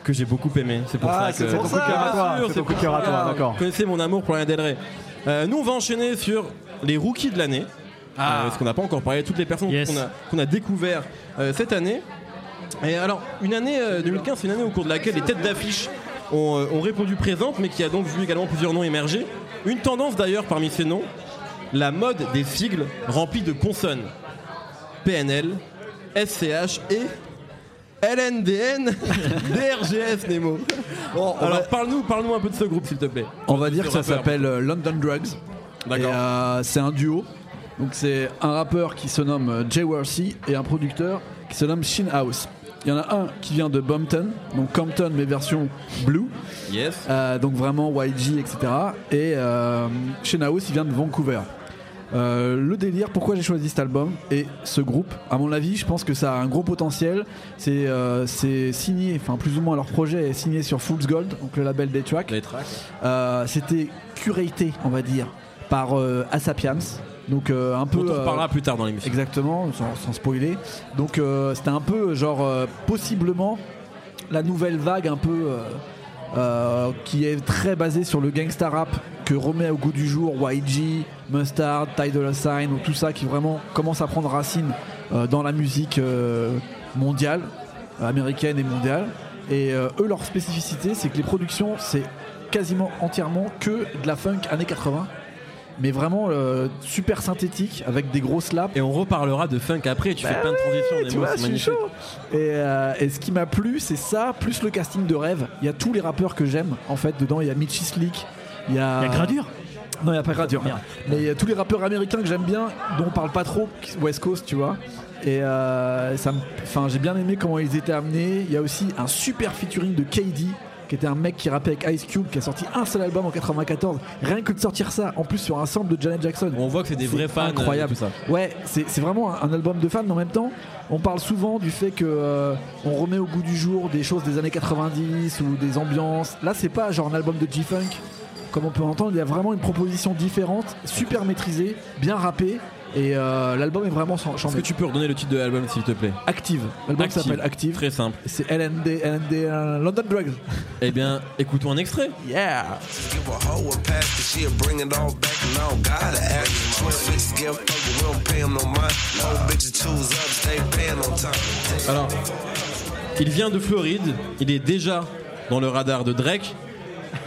que j'ai beaucoup aimé. C'est pour Ah, ça c'est que pour Ton coup de cœur à Bien toi, sûr, c'est ton coup de pour cœur à toi, d'accord. Vous connaissez mon amour pour Lana Del Rey. Euh, nous, on va enchaîner sur les rookies de l'année. Ah. Euh, parce qu'on n'a pas encore parlé de toutes les personnes Yes. qu'on a, qu'on a découvert euh, cette année. Et alors, une année euh, 2015, c'est une année au cours de laquelle les têtes d'affiche ont, euh, ont répondu présentes, mais qui a donc vu également plusieurs noms émerger. Une tendance d'ailleurs parmi ces noms, la mode des sigles remplis de consonnes. PNL, SCH et LNDN, DRGS Nemo. Bon, Alors va, parle-nous parle un peu de ce groupe s'il te plaît. on va dire que ça s'appelle euh, London Drugs. D'accord. euh, c'est un duo. Donc c'est un rappeur qui se nomme euh, Jay Worthy et un producteur qui se nomme Shin House. Il y en a un qui vient de Bumpton, donc Compton mais version blue, Yes. euh, donc vraiment YG, etc. Et euh, Shin House il vient de Vancouver. Euh, le délire, pourquoi j'ai choisi cet album et ce groupe, à mon avis, je pense que ça a un gros potentiel. C'est euh, signé, enfin plus ou moins leur projet est signé sur Fool's Gold, donc le label des tracks. Les tracks. Euh, C'était curaté, on va dire, par euh, Asapiams. Donc euh, un peu. On en euh, reparlera plus tard dans l'émission. Exactement, sans, sans spoiler. Donc euh, c'était un peu genre possiblement la nouvelle vague un peu qui est très basée sur le gangsta rap que remet au goût du jour YG, Mustard, Ty Dolla Sign ou tout ça qui vraiment commence à prendre racine dans la musique mondiale, américaine et mondiale. Et eux, leur spécificité, c'est que les productions, c'est quasiment entièrement que de la funk années 80. Mais vraiment euh, super synthétique, avec des gros slaps. Et on reparlera de funk après, tu Bah fais plein de transitions, tu Nemo, vois, c'est je suis chaud. Et, euh, et ce qui m'a plu, c'est ça, plus le casting de rêve. Il y a tous les rappeurs que j'aime. En fait, dedans, il y a Mitchy Slick. Il y a, Il y a Gradure Non, il n'y a pas Gradure. Merde. Mais il y a tous les rappeurs américains que j'aime bien, dont on parle pas trop, West Coast, tu vois. Et euh, ça me- enfin, j'ai bien aimé comment ils étaient amenés. Il y a aussi un super featuring de KD, qui était un mec qui rappait avec Ice Cube, qui a sorti un seul album en 94. Rien que de sortir ça, en plus sur un sample de Janet Jackson. On voit que c'est des vrais fans. euh, Incroyable. Ça. Ouais, c'est c'est vraiment un, un album de fans, mais en même temps, on parle souvent du fait que euh, on remet au goût du jour des choses des années 90 ou des ambiances. Là, c'est pas genre un album de G-Funk. Comme on peut entendre, il y a vraiment une proposition différente, super maîtrisée, bien rappée. Et euh, l'album est vraiment sans Est-ce que tu peux redonner le titre de l'album, s'il te plaît? Active. L'album Active. s'appelle Active. Très simple. C'est LND, LND euh, London Drugs. Eh bien, écoutons un extrait. Yeah. Alors, il vient de Floride, il est déjà dans le radar de Drake.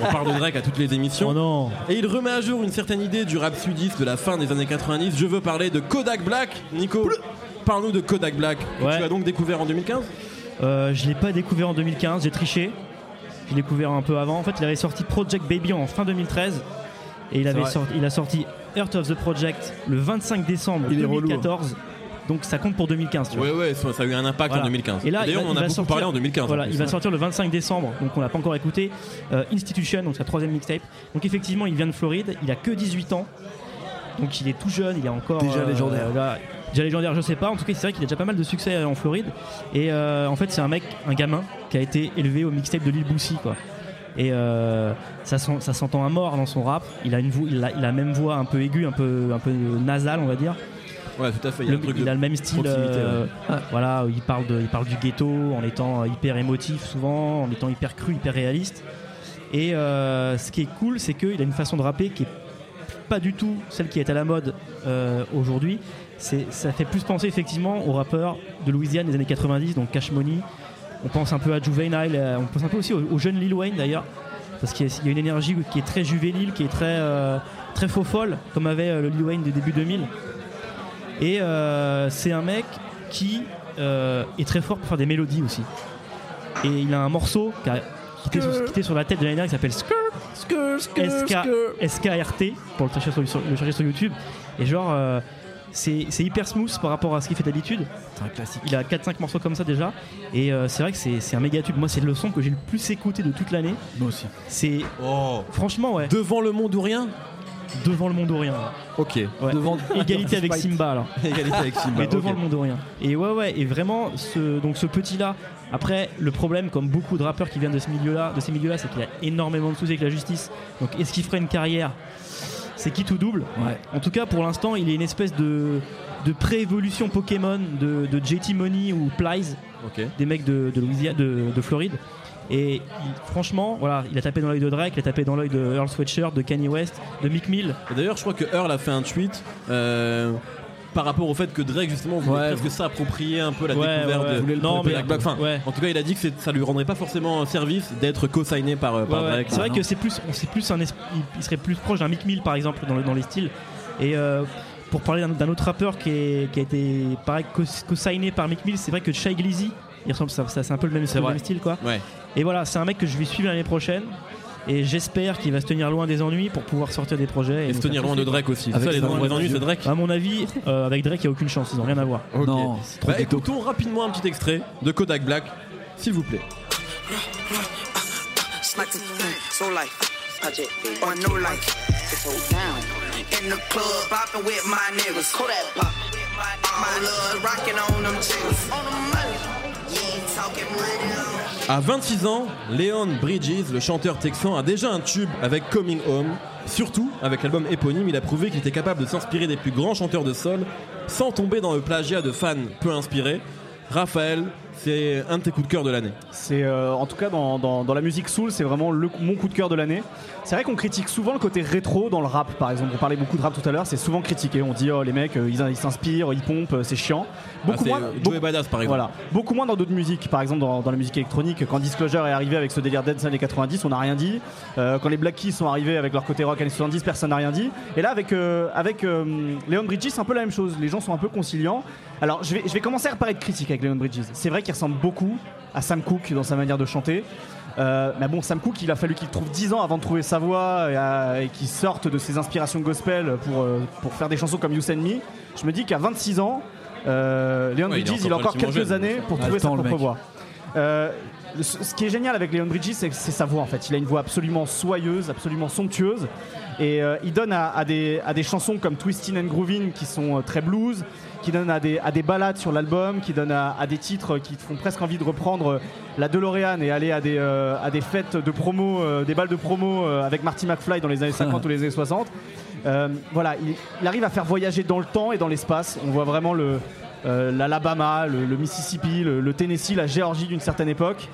On parle de Drake à toutes les émissions. Oh non Et il remet à jour une certaine idée du rap sudiste de la fin des années 90. Je veux parler de Kodak Black. Nico, parle-nous de Kodak Black, que Ouais. tu as donc découvert en 2015. Euh, Je l'ai pas découvert en 2015, j'ai triché. J'ai découvert un peu avant. En fait, il avait sorti Project Baby en fin 2013. Et il, avait sorti, il a sorti Earth of the Project le 25 décembre Il est relou, hein. 2014. Donc ça compte pour 2015, tu vois. Ouais, ouais, ça, ça a eu un impact Voilà. en 2015. Et là, D'ailleurs, il va- on en a beaucoup sortir- parlé en 2015. Voilà, en plus, il va hein. sortir le 25 décembre, donc on l'a pas encore écouté. Euh, Institution, donc sa troisième mixtape. Donc effectivement, il vient de Floride, il a que 18 ans, donc il est tout jeune, il est encore Déjà légendaire. là, déjà légendaire, je sais pas. En tout cas, c'est vrai qu'il a déjà pas mal de succès euh, en Floride. Et euh, en fait, c'est un mec, un gamin qui a été élevé au mixtape de Lil Boosie, quoi. Et euh, ça, sent- ça s'entend à mort dans son rap. Il a une voix, il a, il a la même voix un peu aiguë, un peu, un peu nasale, on va dire. Ouais, tout à fait. Il a Le- truc il a le même style. euh, ouais. Voilà, il parle, de, il parle du ghetto en étant hyper émotif souvent, en étant hyper cru, hyper réaliste. Et euh, ce qui est cool, c'est qu'il a une façon de rapper qui est pas du tout celle qui est à la mode euh, aujourd'hui. Ça fait plus penser effectivement aux rappeurs de Louisiane des années 90, donc Cash Money. On pense un peu à Juvenile, on pense un peu aussi au, au jeune Lil Wayne d'ailleurs, parce qu'il y a, a une énergie qui est très juvénile, qui est très, euh, très faux folle, comme avait le Lil Wayne des débuts 2000. Et euh, c'est un mec qui euh, est très fort pour faire des mélodies aussi. Et il a un morceau qui, a- qui était, sur, qui était sur la tête de l'année dernière qui s'appelle Skr, Skr, skr, SK, skr. SKRT pour le chercher sur, sur- le chercher sur YouTube. Et genre, euh, c'est c'est hyper smooth par rapport à ce qu'il fait d'habitude. C'est un classique. Il a 4-5 morceaux comme ça déjà. Et euh, c'est vrai que c'est c'est un méga tube. Moi, c'est le son que j'ai le plus écouté de toute l'année. Moi aussi. C'est Oh. franchement, ouais, Devant le monde ou rien devant le monde ou rien. Ok. Ouais. Devant- Égalité avec Simba alors. Égalité avec Simba. mais devant ok. le monde ou rien. Et ouais, ouais, et vraiment, ce, donc ce petit-là. Après, le problème, comme beaucoup de rappeurs qui viennent de ce milieu-là, de ces milieux-là, c'est qu'il a énormément de soucis avec la justice. Donc, est-ce qu'il ferait une carrière? C'est qui tout double Ouais. En tout cas, pour l'instant, il est une espèce de, de pré-évolution Pokémon de, de JT Money ou Plies, des mecs de, de, Louisiane- de, de Floride. Et il- franchement, voilà, il a tapé dans l'œil de Drake, il a tapé dans l'œil de Earl Sweatshirt, de Kanye West, de Mick Mill. D'ailleurs, je crois que Earl a fait un tweet euh, par rapport au fait que Drake, justement, voulait Ouais. presque s'approprier un peu la Ouais, découverte ouais, de non, mais. Black. Enfin, en tout cas, il a dit que ça lui rendrait pas forcément service d'être co-signé par, euh, par. Drake. C'est vrai que c'est plus, plus un il, serait plus proche d'un Mick Mill par exemple dans, le- dans les styles. Et euh, pour parler d'un- autre rappeur qui, est- qui a été pareil co-signé par Mick Mill, c'est vrai que Shy Glizzy, il ressemble, ça, ça- c'est un peu le même, le vrai. même style quoi. Ouais. Et voilà, c'est un mec que je vais suivre l'année prochaine. Et j'espère qu'il va se tenir loin des ennuis pour pouvoir sortir des projets. Et se tenir loin de Drake aussi. Avec ça, les, ennuis, de c'est. Drake. À mon avis, euh, avec Drake, il n'y a aucune chance. Ils n'ont rien à voir. Ok. Non, Bah, écoutons rapidement un petit extrait de Kodak Black, s'il vous plaît. Sniper, so life. On no life. In the club, bopping with my niggas. Kodak pop. My love rocking on them chicks. On the money. À 26 ans, Leon Bridges, le chanteur texan, a déjà un tube avec Coming Home. Surtout, avec l'album éponyme, il a prouvé qu'il était capable de s'inspirer des plus grands chanteurs de soul sans tomber dans le plagiat de fans peu inspirés. Raphaël, c'est un de tes coups de cœur de l'année. C'est euh, en tout cas dans, dans- dans la musique soul, c'est vraiment le- mon coup de cœur de l'année. C'est vrai qu'on critique souvent le côté rétro dans le rap, par exemple. On parlait beaucoup de rap tout à l'heure, c'est souvent critiqué. On dit oh les mecs, euh, ils ils s'inspirent, ils pompent, euh, c'est chiant. Beaucoup Ah, moins. Joey Badass par exemple. Voilà. Beaucoup moins dans d'autres musiques, par exemple dans, dans la musique électronique. Quand Disclosure est arrivé avec ce délire dance années 90, on n'a rien dit. Euh, quand les Black Keys sont arrivés avec leur côté rock années 70, personne n'a rien dit. Et là, avec, euh, avec Leon Bridges, c'est un peu la même chose. Les gens sont un peu conciliants. Alors, je vais, je vais commencer par être critique avec Leon Bridges. C'est vrai qu'il ressemble beaucoup à Sam Cooke dans sa manière de chanter. Euh, mais bon, Sam Cooke, il a fallu qu'il trouve 10 ans avant de trouver sa voix et, à- et qu'il sorte de ses inspirations gospel pour, euh, pour faire des chansons comme You Send Me. Je me dis qu'à 26 ans, euh, Leon Ouais, il est Bridges, il a encore quelques jeune. années pour Il a trouver sa propre voix. Euh, ce ce qui est génial avec Leon Bridges, c'est c'est sa voix en fait. Il a une voix absolument soyeuse, absolument somptueuse. Et euh, il donne à, à des, à des chansons comme Twistin' and Groovin qui sont euh, très blues, qui donnent à des, à des ballades sur l'album, qui donnent à, des titres qui te font presque envie de reprendre euh, la DeLorean et aller à des, euh, fêtes de promo, euh, des balles de promo avec Marty McFly dans les années 50 ou les années 60. Euh, voilà, il, arrive à faire voyager dans le temps et dans l'espace. On voit vraiment le, l'Alabama, le, Mississippi, le, le Tennessee, la Géorgie d'une certaine époque.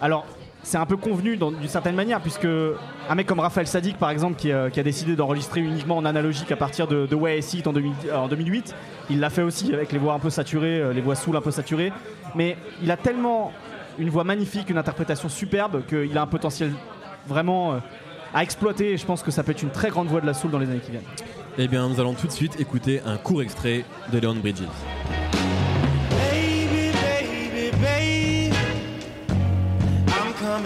Alors, c'est un peu convenu d'une certaine manière, puisque un mec comme Raphaël Sadik, par exemple, qui, a- qui a décidé d'enregistrer uniquement en analogique à partir de, Way It en, 2000 en 2008, il l'a fait aussi avec les voix un peu saturées, euh, les voix soul un peu saturées. Mais il a tellement une voix magnifique, une interprétation superbe, qu'il a un potentiel vraiment euh, à exploiter. Et je pense que ça peut être une très grande voix de la soul dans les années qui viennent. Eh bien, nous allons tout de suite écouter un court extrait de Leon Bridges.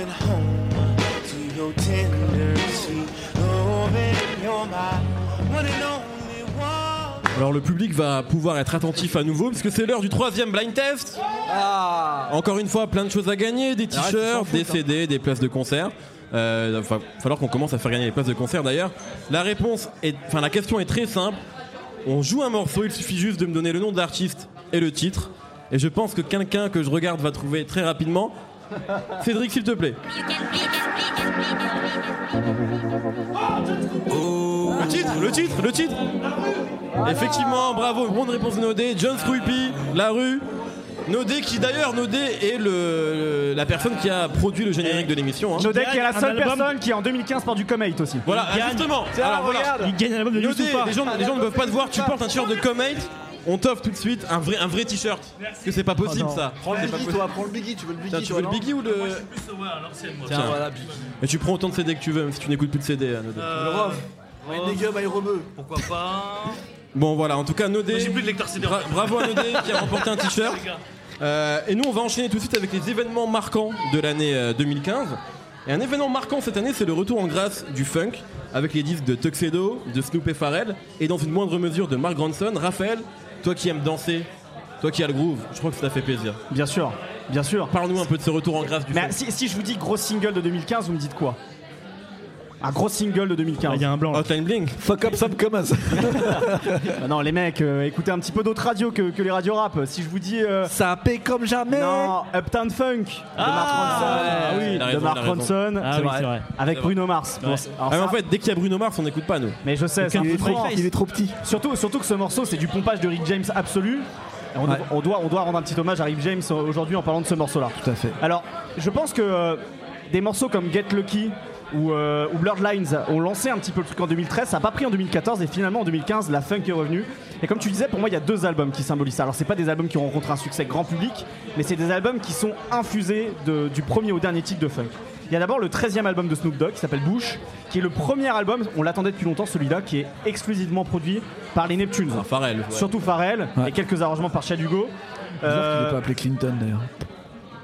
Coming home to your tender, sweet loving. You're my one and only one. Alors le public va pouvoir être attentif à nouveau parce que c'est l'heure du troisième blind test. Encore une fois, plein de choses à gagner, des t-shirts, des hein. CD, des places de concert. Euh, Il va falloir qu'on commence à faire gagner les places de concert d'ailleurs. La réponse est, enfin la question est très simple. On joue un morceau, il suffit juste de me donner le nom de l'artiste et le titre. Et je pense que quelqu'un que je regarde va trouver très rapidement. Cédric, s'il te plaît. Le titre, le titre, le titre. Effectivement, bravo, bonne réponse de Nodé. John Struipi, La Rue. Nodé qui d'ailleurs, Nodé est le, la personne qui a produit le générique de l'émission. hein. Nodek est la seule album- personne qui en 2015 part du Comate aussi. Voilà, Il gagne. justement. Alors, voilà. Il gagne un album de Nodé, les gens, les gens ne peuvent pas te voir, tu portes un t-shirt de Comate. On t'offre tout de suite un vrai, un vrai t-shirt. Parce que c'est pas possible ça. Prends le Biggie, possible. toi, prends le Biggie, tu veux le Biggie Tiens, tu veux le Biggie ou le. Tiens, voilà, Biggie. Et tu prends autant de CD que tu veux, même si tu n'écoutes plus de CD, hein, Nodé. Le Rof. My nigga, my rebeu. Pourquoi pas Bon voilà, en tout cas Nodé. J'ai plus de lecteur CD. Bra- bravo à Nodé qui a remporté un t-shirt. Euh, et nous on va enchaîner tout de suite avec les événements marquants de l'année euh, 2015. Et un événement marquant cette année c'est le retour en grâce du funk avec les disques de Tuxedo, de Snoop et Pharrell et dans une moindre mesure de Mark Ronson. Raphaël, toi qui aimes danser, toi qui as le groove, je crois que ça t'a fait plaisir. Bien sûr, bien sûr. Parle-nous un peu de ce retour en grâce du Mais si, si je vous dis gros single de 2015, vous me dites quoi? Un gros single de Ah, 2015. Il y a un blanc. Hotline Bling Fuck up some commas. Ah non, les mecs, euh, écoutez un petit peu d'autres radios que, que les radios rap. Si je vous dis. euh, Ça paie comme jamais. non, Uptown Funk de Mark Ronson. ouais, Ah oui, il a de raison, Mark il a raison. Ronson. Ah C'est oui, vrai. c'est vrai. Avec Bruno Mars. Bon, Ouais. c'est- alors Ah, mais ça- en fait, dès qu'il y a Bruno Mars, on n'écoute pas nous. mais je sais, c'est un Il peu est trop. Il est trop petit. Surtout, surtout que ce morceau, c'est du pompage de Rick James absolu. Et On, Ouais. on doit, on doit rendre un petit hommage à Rick James aujourd'hui en parlant de ce morceau-là. Tout à fait. Alors, je pense que euh, des morceaux comme Get Lucky ou, euh, ou Blurred Lines ont lancé un petit peu le truc en 2013, ça n'a pas pris en 2014 et finalement en 2015, la funk est revenue. Et comme tu disais, pour moi, il y a deux albums qui symbolisent ça. Alors, c'est pas des albums qui ont rencontré un succès grand public, mais c'est des albums qui sont infusés de- du premier au dernier titre de funk. Il y a d'abord le 13e album de Snoop Dogg qui s'appelle Bush, qui est le premier album, on l'attendait depuis longtemps celui-là, qui est exclusivement produit par les Neptunes. Ah, Pharrell. ouais. Surtout Pharrell Ouais. et quelques arrangements par Chad Hugo. Bizarre qu'il Euh, ait pas appelé Clinton d'ailleurs.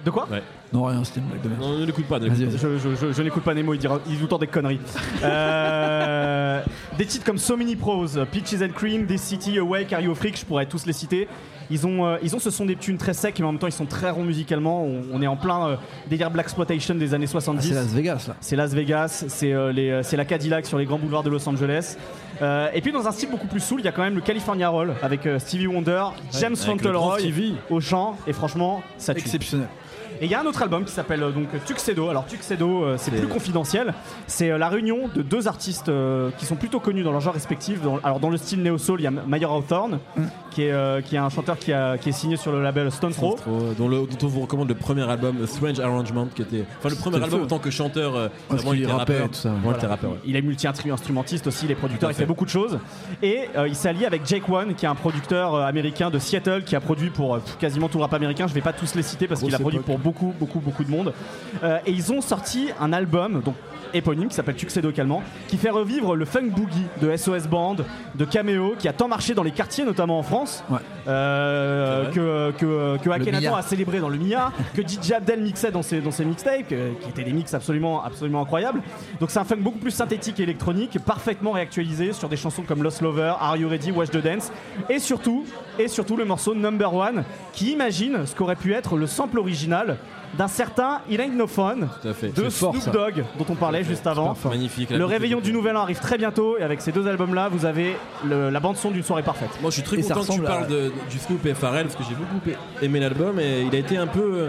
de quoi? Ouais. Non, rien, c'était une blague de merde. Non, ne l'écoute pas. Vas-y, vas-y. Je, je- je- je n'écoute pas Nemo, il, dira, il dit tout le temps des conneries. Euh, des titres comme So Many Pros, Peaches and Cream, This City, Awake, Are You a Freak, je pourrais tous les citer. Ils ont, euh, ils ont ce son des tunes très secs, mais en même temps ils sont très ronds musicalement. On, on est en plein euh, délire Black Exploitation des années Ah, 70. c'est Las Vegas là. C'est Las Vegas, c'est euh, les, c'est la Cadillac sur les grands boulevards de Los Angeles. Euh, et puis dans un style beaucoup plus soul, il y a quand même le California Roll avec euh, Stevie Wonder, James grand Fauntleroy au chant, et franchement, ça tue. Exceptionnel. Et il y a un autre album qui s'appelle euh, donc Tuxedo. Alors Tuxedo, euh, c'est plus confidentiel. C'est euh, la réunion de deux artistes euh, qui sont plutôt connus dans leur genre respectif. Dans- alors dans le style néo soul, il y a Mayer Hawthorne, qui est euh, qui est un chanteur qui, a- qui est signé sur le label Stone Throw. Trop, dont, le- dont on vous recommande le premier album A Strange Arrangement qui était enfin le premier C'était album en tant que chanteur euh, Parce vraiment il qu'il était rappait rappeur et tout ça. Vraiment, il était rappeur ouais. Il est multi-instrumentiste aussi, il est producteur, il fait beaucoup de choses. Et euh, il s'est allié avec Jake One, qui est un producteur euh, américain de Seattle, qui a produit pour euh, quasiment tout le rap américain. Je vais pas tous les citer parce qu'il a produit époque. pour beaucoup, beaucoup, beaucoup de monde. Euh, et ils ont sorti un album, donc éponyme, qui s'appelle Tuxedo également, qui fait revivre le funk boogie de SOS Band, de Cameo, qui a tant marché dans les quartiers, notamment en France, Ouais. euh, que, que, que Akhenaton a célébré dans le Mia, que DJ Abdel mixait dans ses, dans ses mixtapes, euh, qui étaient des mix absolument, absolument incroyables. Donc c'est un funk beaucoup plus synthétique et électronique, parfaitement réactualisé sur des chansons comme Lost Lover, Are You Ready, Watch the Dance, et surtout, et surtout le morceau Number One, qui imagine ce qu'aurait pu être le sample original d'un certain It Ain't No Fun de Snoop. Dogg, dont on parlait juste avant. magnifique Le réveillon du Nouvel An arrive très bientôt, et avec ces deux albums-là, vous avez le- la bande son d'une soirée parfaite. moi je suis très Et ça content que tu ressemble à- parles de- du et Pharrell parce que j'ai beaucoup aimé l'album et il a été un peu euh,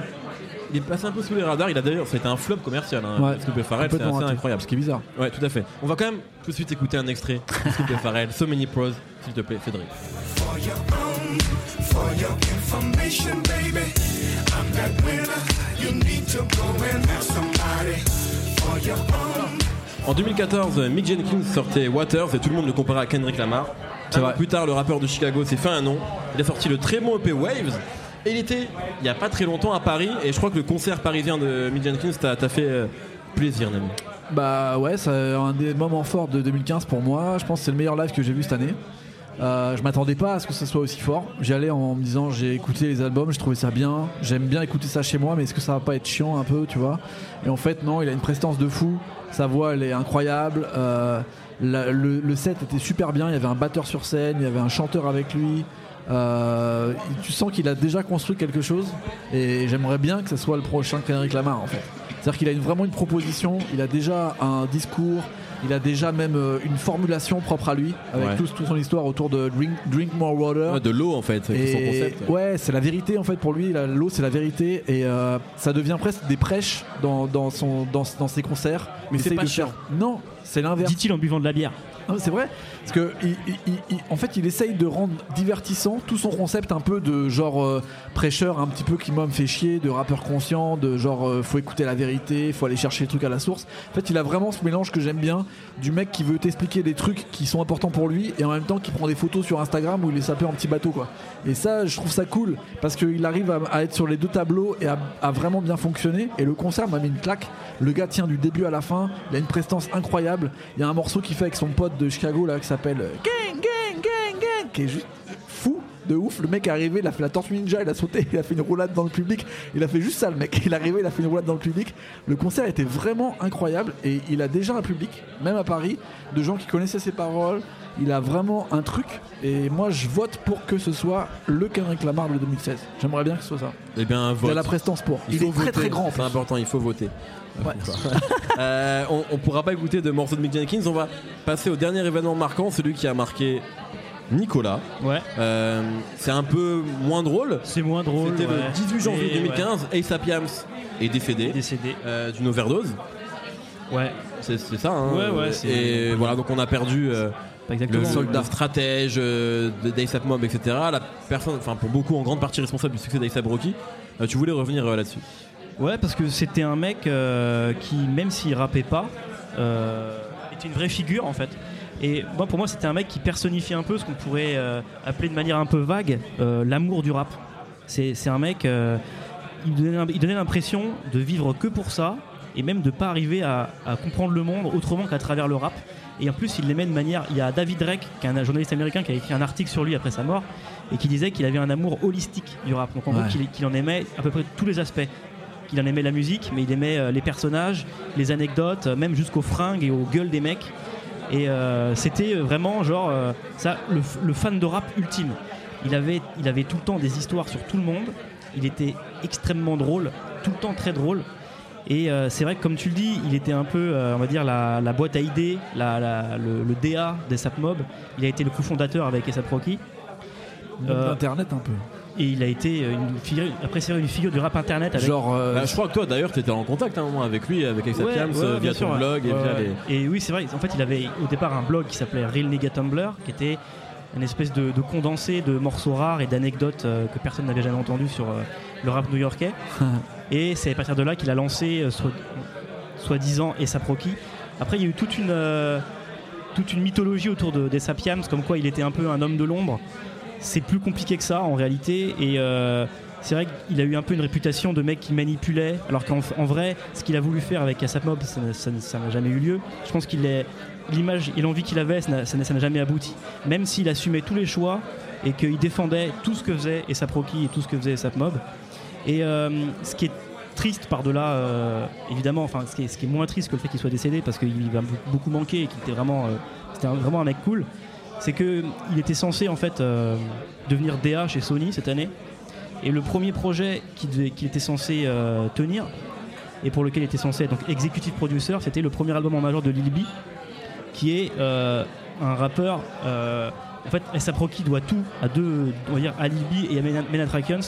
il est passé un peu sous les radars il a d'ailleurs ça a été un flop commercial hein, Ouais. Et Pharrell c'est Complètement assez raté. incroyable Ce qui est bizarre. ouais tout à fait on va quand même tout de suite écouter un extrait de Snoop et Pharrell So Many Pros s'il te plaît Cédric For your own, for your information, baby. I'm that winner. You need to go and have somebody. En 2014, Mick Jenkins sortait Waters et tout le monde le comparait à Kendrick Lamar. Un an. Plus tard, le rappeur de Chicago s'est fait un nom. Il a sorti le très bon EP Waves. Et il était, il n'y a pas très longtemps, à Paris. Et je crois que le concert parisien de Mick Jenkins t'a t'a fait euh, plaisir, Nami. Bah ouais, c'est un des moments forts de 2015 pour moi. Je pense que c'est le meilleur live que j'ai vu cette année. Euh, je m'attendais pas à ce que ce soit aussi fort. J'y allais en me disant j'ai écouté les albums, j'ai trouvé ça bien. J'aime bien écouter ça chez moi, mais est-ce que ça va pas être chiant un peu, tu vois? Et en fait non, il a une prestance de fou. Sa voix elle est incroyable. Euh, le, le set était super bien. Il y avait un batteur sur scène, il y avait un chanteur avec lui. Euh, tu sens qu'il a déjà construit quelque chose et j'aimerais bien que ce soit le prochain Kendrick Lamar en fait. C'est-à-dire qu'il a une- vraiment une proposition, il a déjà un discours, il a déjà même euh, une formulation propre à lui avec Ouais. tout- toute son histoire autour de drink, drink more water. Ouais, de l'eau, en fait, c'est son concept. ouais, c'est la vérité en fait pour lui. la- L'eau, c'est la vérité et euh, ça devient presque des prêches dans, dans son dans, dans ses concerts. Mais c'est pas faire- Non, c'est l'inverse. Dit-il en buvant de la bière. C'est vrai. Parce que en fait, il essaye de rendre divertissant tout son concept un peu de genre euh, prêcheur, un petit peu qui me fait chier, de rappeur conscient, de genre euh, faut écouter la vérité, faut aller chercher les trucs à la source. En fait, il a vraiment ce mélange que j'aime bien du mec qui veut t'expliquer des trucs qui sont importants pour lui et en même temps qui prend des photos sur Instagram où il est sapé en petit bateau quoi. Et ça, je trouve ça cool parce qu'il arrive à, à être sur les deux tableaux et à, à vraiment bien fonctionner. Et le concert m'a mis une claque. Le gars tient du début à la fin. Il a une prestance incroyable. Il y a un morceau qu'il fait avec son pote de Chicago là qui s'appelle Gang Gang Gang Gang qui est juste fou de ouf. Le mec est arrivé, il a fait la tortue ninja, il a sauté, il a fait une roulade dans le public. Il a fait juste ça le mec. Il est arrivé, il a fait une roulade dans le public. Le concert était vraiment incroyable et il a déjà un public, même à Paris, de gens qui connaissaient ses paroles. Il a vraiment un truc et moi je vote pour que ce soit le Kendrick Lamar de 2016. J'aimerais bien que ce soit ça. Eh bien, Il vote. a la prestance pour. Il, faut est très voter. très grand. C'est important, il faut voter. Ouais. Euh, on, on pourra pas écouter de morceaux de Mick Jenkins. On va passer au dernier événement marquant, celui qui a marqué Nicolas. Ouais. Euh, c'est un peu moins drôle. C'est moins drôle. C'était ouais. le 18 janvier Et, 2015. ASAP Yams est décédé Décédé. euh, d'une overdose. Ouais, C'est ça. Hein, Ouais, ouais, c'est- Et voilà, donc on a perdu le, soldat stratège euh, de- d'ASAP Mob, etc. La personne, enfin pour beaucoup en grande partie responsable du succès d'ASAP Rocky. Euh, tu voulais revenir euh, là-dessus Ouais, parce que c'était un mec euh, qui, même s'il rappait pas, était une vraie figure en fait. Et moi, pour moi, c'était un mec qui personnifiait un peu ce qu'on pourrait appeler de manière un peu vague l'amour du rap. C'est un mec, il donnait, il donnait l'impression de vivre que pour ça et même de pas arriver à, à comprendre le monde autrement qu'à travers le rap. Et en plus, il l'aimait de manière. Il y a David Drake, qui est un journaliste américain, qui a écrit un article sur lui après sa mort et qui disait qu'il avait un amour holistique du rap. Donc en Ouais. gros, qu'il en aimait à peu près tous les aspects qu'il en aimait la musique, mais il aimait euh, les personnages, les anecdotes, euh, même jusqu'aux fringues et aux gueules des mecs. Et euh, c'était vraiment genre euh, ça, le, le fan de rap ultime. Il avait, il avait tout le temps des histoires sur tout le monde. Il était extrêmement drôle, tout le temps très drôle. Et euh, c'est vrai que comme tu le dis, il était un peu, euh, on va dire, la, la boîte à idées, la, la- le, le DA des Mob. Il a été le cofondateur avec ASAP Rocky. Euh, Internet un peu. et il a été une figure, après c'est une figure du rap internet avec Genre, euh, Bah, je crois que toi d'ailleurs t'étais en contact à un moment avec lui, avec Ace Ouais, bien via sûr, ouais. blog et via les. Et oui, c'est vrai. En fait, il avait au départ un blog qui s'appelait Real Nigga Tumblr, qui était une espèce de, de condensé de morceaux rares et d'anecdotes euh, que personne n'avait jamais entendu sur euh, le rap new-yorkais. et c'est à partir de là qu'il a lancé, euh, soi-disant, et Rocky. Après, il y a eu toute une, toute une mythologie autour de, des Sapiams, comme quoi il était un peu un homme de l'ombre. C'est plus compliqué que ça en réalité. Et c'est vrai qu'il a eu un peu une réputation de mec qui manipulait, alors qu'en en vrai, ce qu'il a voulu faire avec ASAP Mob, ça n'a- jamais eu lieu. Je pense qu'il est l'image et l'envie qu'il avait, ça n'a- jamais abouti. Même s'il assumait tous les choix et qu'il défendait tout ce que faisait ASAP Rocky et tout ce que faisait ASAP Mob. Et euh, ce qui est triste par-delà, euh, évidemment, enfin, ce qui, est, moins triste que le fait qu'il soit décédé, parce qu'il va beaucoup- manquer et qu'il était vraiment, euh, vraiment un mec cool, c'est que il était censé en fait devenir DA chez Sony cette année. Et le premier projet qu'il devait- qu'il était censé euh, tenir, et pour lequel il était censé être donc executive producer, c'était le premier album en major de Lil B, qui est euh, un rappeur. En fait, Rocky doit tout à deux, on va dire à Lil B et à Men- Men at Raccoons.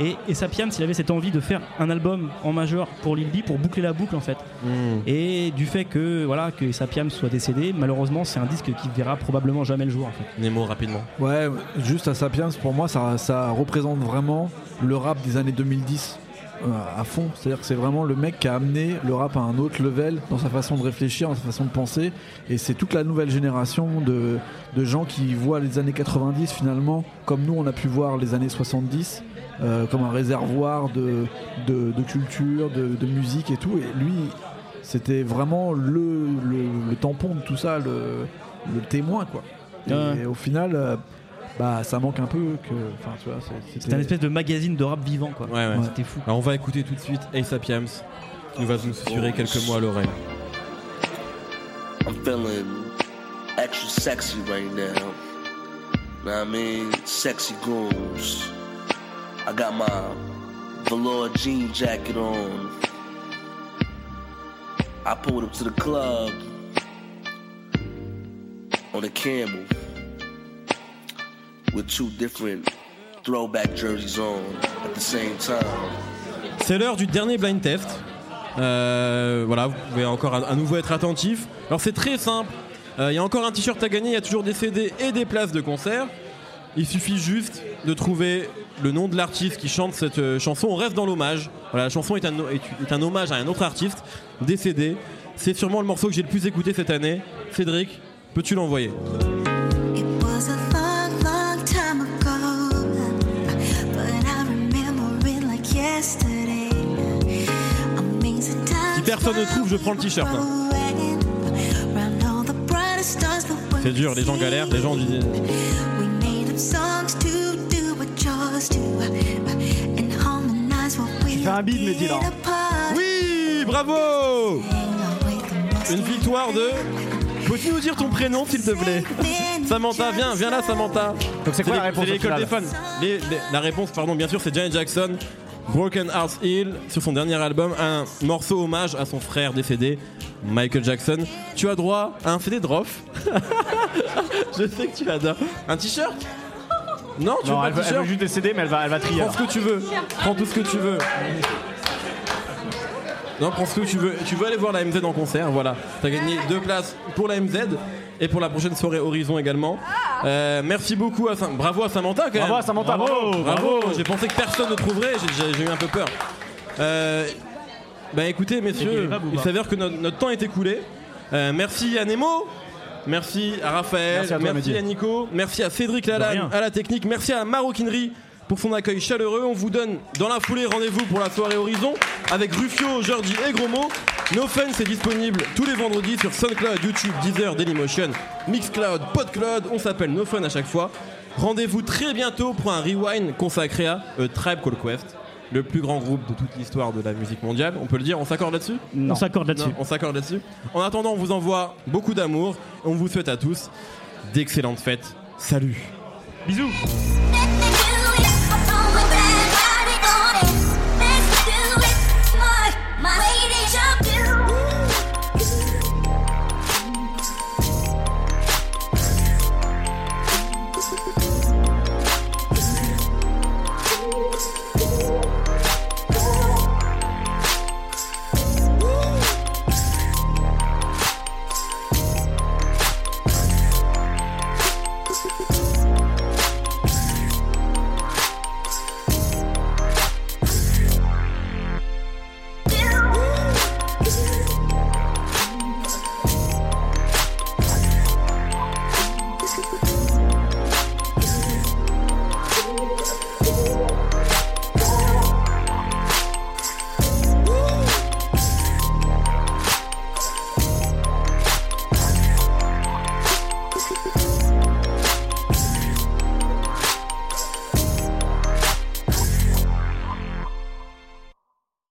Et A$AP Piams, il avait cette envie de faire un album en major pour Lil B pour boucler la boucle en fait. Hmm. Et du fait que voilà que soit décédé, malheureusement, c'est un disque qui verra probablement jamais le jour en fait. Nemo rapidement. Ouais, juste à Sapiens, pour moi, ça, ça représente vraiment le rap des années 2010 euh, à fond. C'est-à-dire que c'est vraiment le mec qui a amené le rap à un autre level dans sa façon de réfléchir, dans sa façon de penser. Et c'est toute la nouvelle génération de, de gens qui voient les années 90 finalement comme nous on a pu voir les années 70. euh, comme un réservoir de, de, de culture, de, de musique et tout. Et lui, c'était vraiment le, le, le tampon de tout ça, le, le témoin quoi. Et Ouais. au final, euh, bah ça manque un peu que. Enfin, tu vois, c'est- C'était un espèce de magazine de rap vivant quoi. Ouais, ouais. C'était fou. Alors on va écouter tout de suite Ace Piams qui nous va nous susurrer quelques mots à l'oreille. I'm feeling extra sexy right now. What I mean? Sexy grooves. I got my velour jean jacket on. I pulled up to the club on a camel with two different throwback jerseys on at the same time. C'est l'heure du dernier blind test. Euh, voilà, vous pouvez encore à, nouveau être attentif. Alors c'est très simple. Euh, Il y a encore un t-shirt à gagner, il y a toujours des CD et des places de concert. Il suffit juste de trouver le nom de l'artiste qui chante cette euh, chanson. On reste dans l'hommage. Voilà, la chanson est un, est un hommage à un autre artiste décédé. C'est sûrement le morceau que j'ai le plus écouté cette année. Cédric, peux-tu l'envoyer? Personne ne trouve, je prends le t-shirt. hein. C'est dur, les gens galèrent, les gens disent. Fais un beat, Mehdi, là. did apart. Oui, bravo Une victoire de. Peux-tu nous dire ton prénom, s'il te plaît? Samantha, viens, viens là, Samantha. Donc c'est quoi la les- réponse c'est au l'école final des fans. Les- les- la réponse, pardon, bien sûr, c'est Janet Jackson. Broken Hearts Hill sur son dernier album, un morceau hommage à son frère décédé, Michael Jackson. Tu as droit à un CD de Rof. Je sais que tu adores. Un t-shirt? Non, tu Non, veux pas elle veut, elle veut juste CD, mais elle va, elle va trier. Prends ce que tu veux. Prends tout ce que tu veux. Non, prends ce que tu veux. Tu veux aller voir la MZ en concert, voilà. T'as gagné deux places pour la MZ et pour la prochaine soirée Horizon également. Euh, merci beaucoup à Sam- Bravo à Samantha quand même. Bravo à Samantha, bravo, Bravo. J'ai pensé que personne ne trouverait, j'ai- eu un peu peur. Euh, bah écoutez messieurs, il s'avère que notre, notre temps est écoulé. Euh, merci à Nemo. Merci à Raphaël, Merci à toi, Mehdi. à Nico, merci à Cédric Lalanne à la technique, merci à maroquinerie pour son accueil chaleureux. On vous donne dans la foulée rendez-vous pour la soirée Horizon avec Rufio, Jordi et Gromo. No Fun, c'est disponible tous les vendredis sur SoundCloud, YouTube, Deezer, Dailymotion, Mixcloud, Podcloud. On s'appelle No Fun à chaque fois. Rendez-vous très bientôt pour un rewind consacré à A Tribe Called Quest, le plus grand groupe de toute l'histoire de la musique mondiale. On peut le dire, on s'accorde là-dessus? On s'accorde là-dessus. on s'accorde là-dessus. En attendant, on vous envoie beaucoup d'amour. On vous souhaite à tous d'excellentes fêtes. Salut Bisous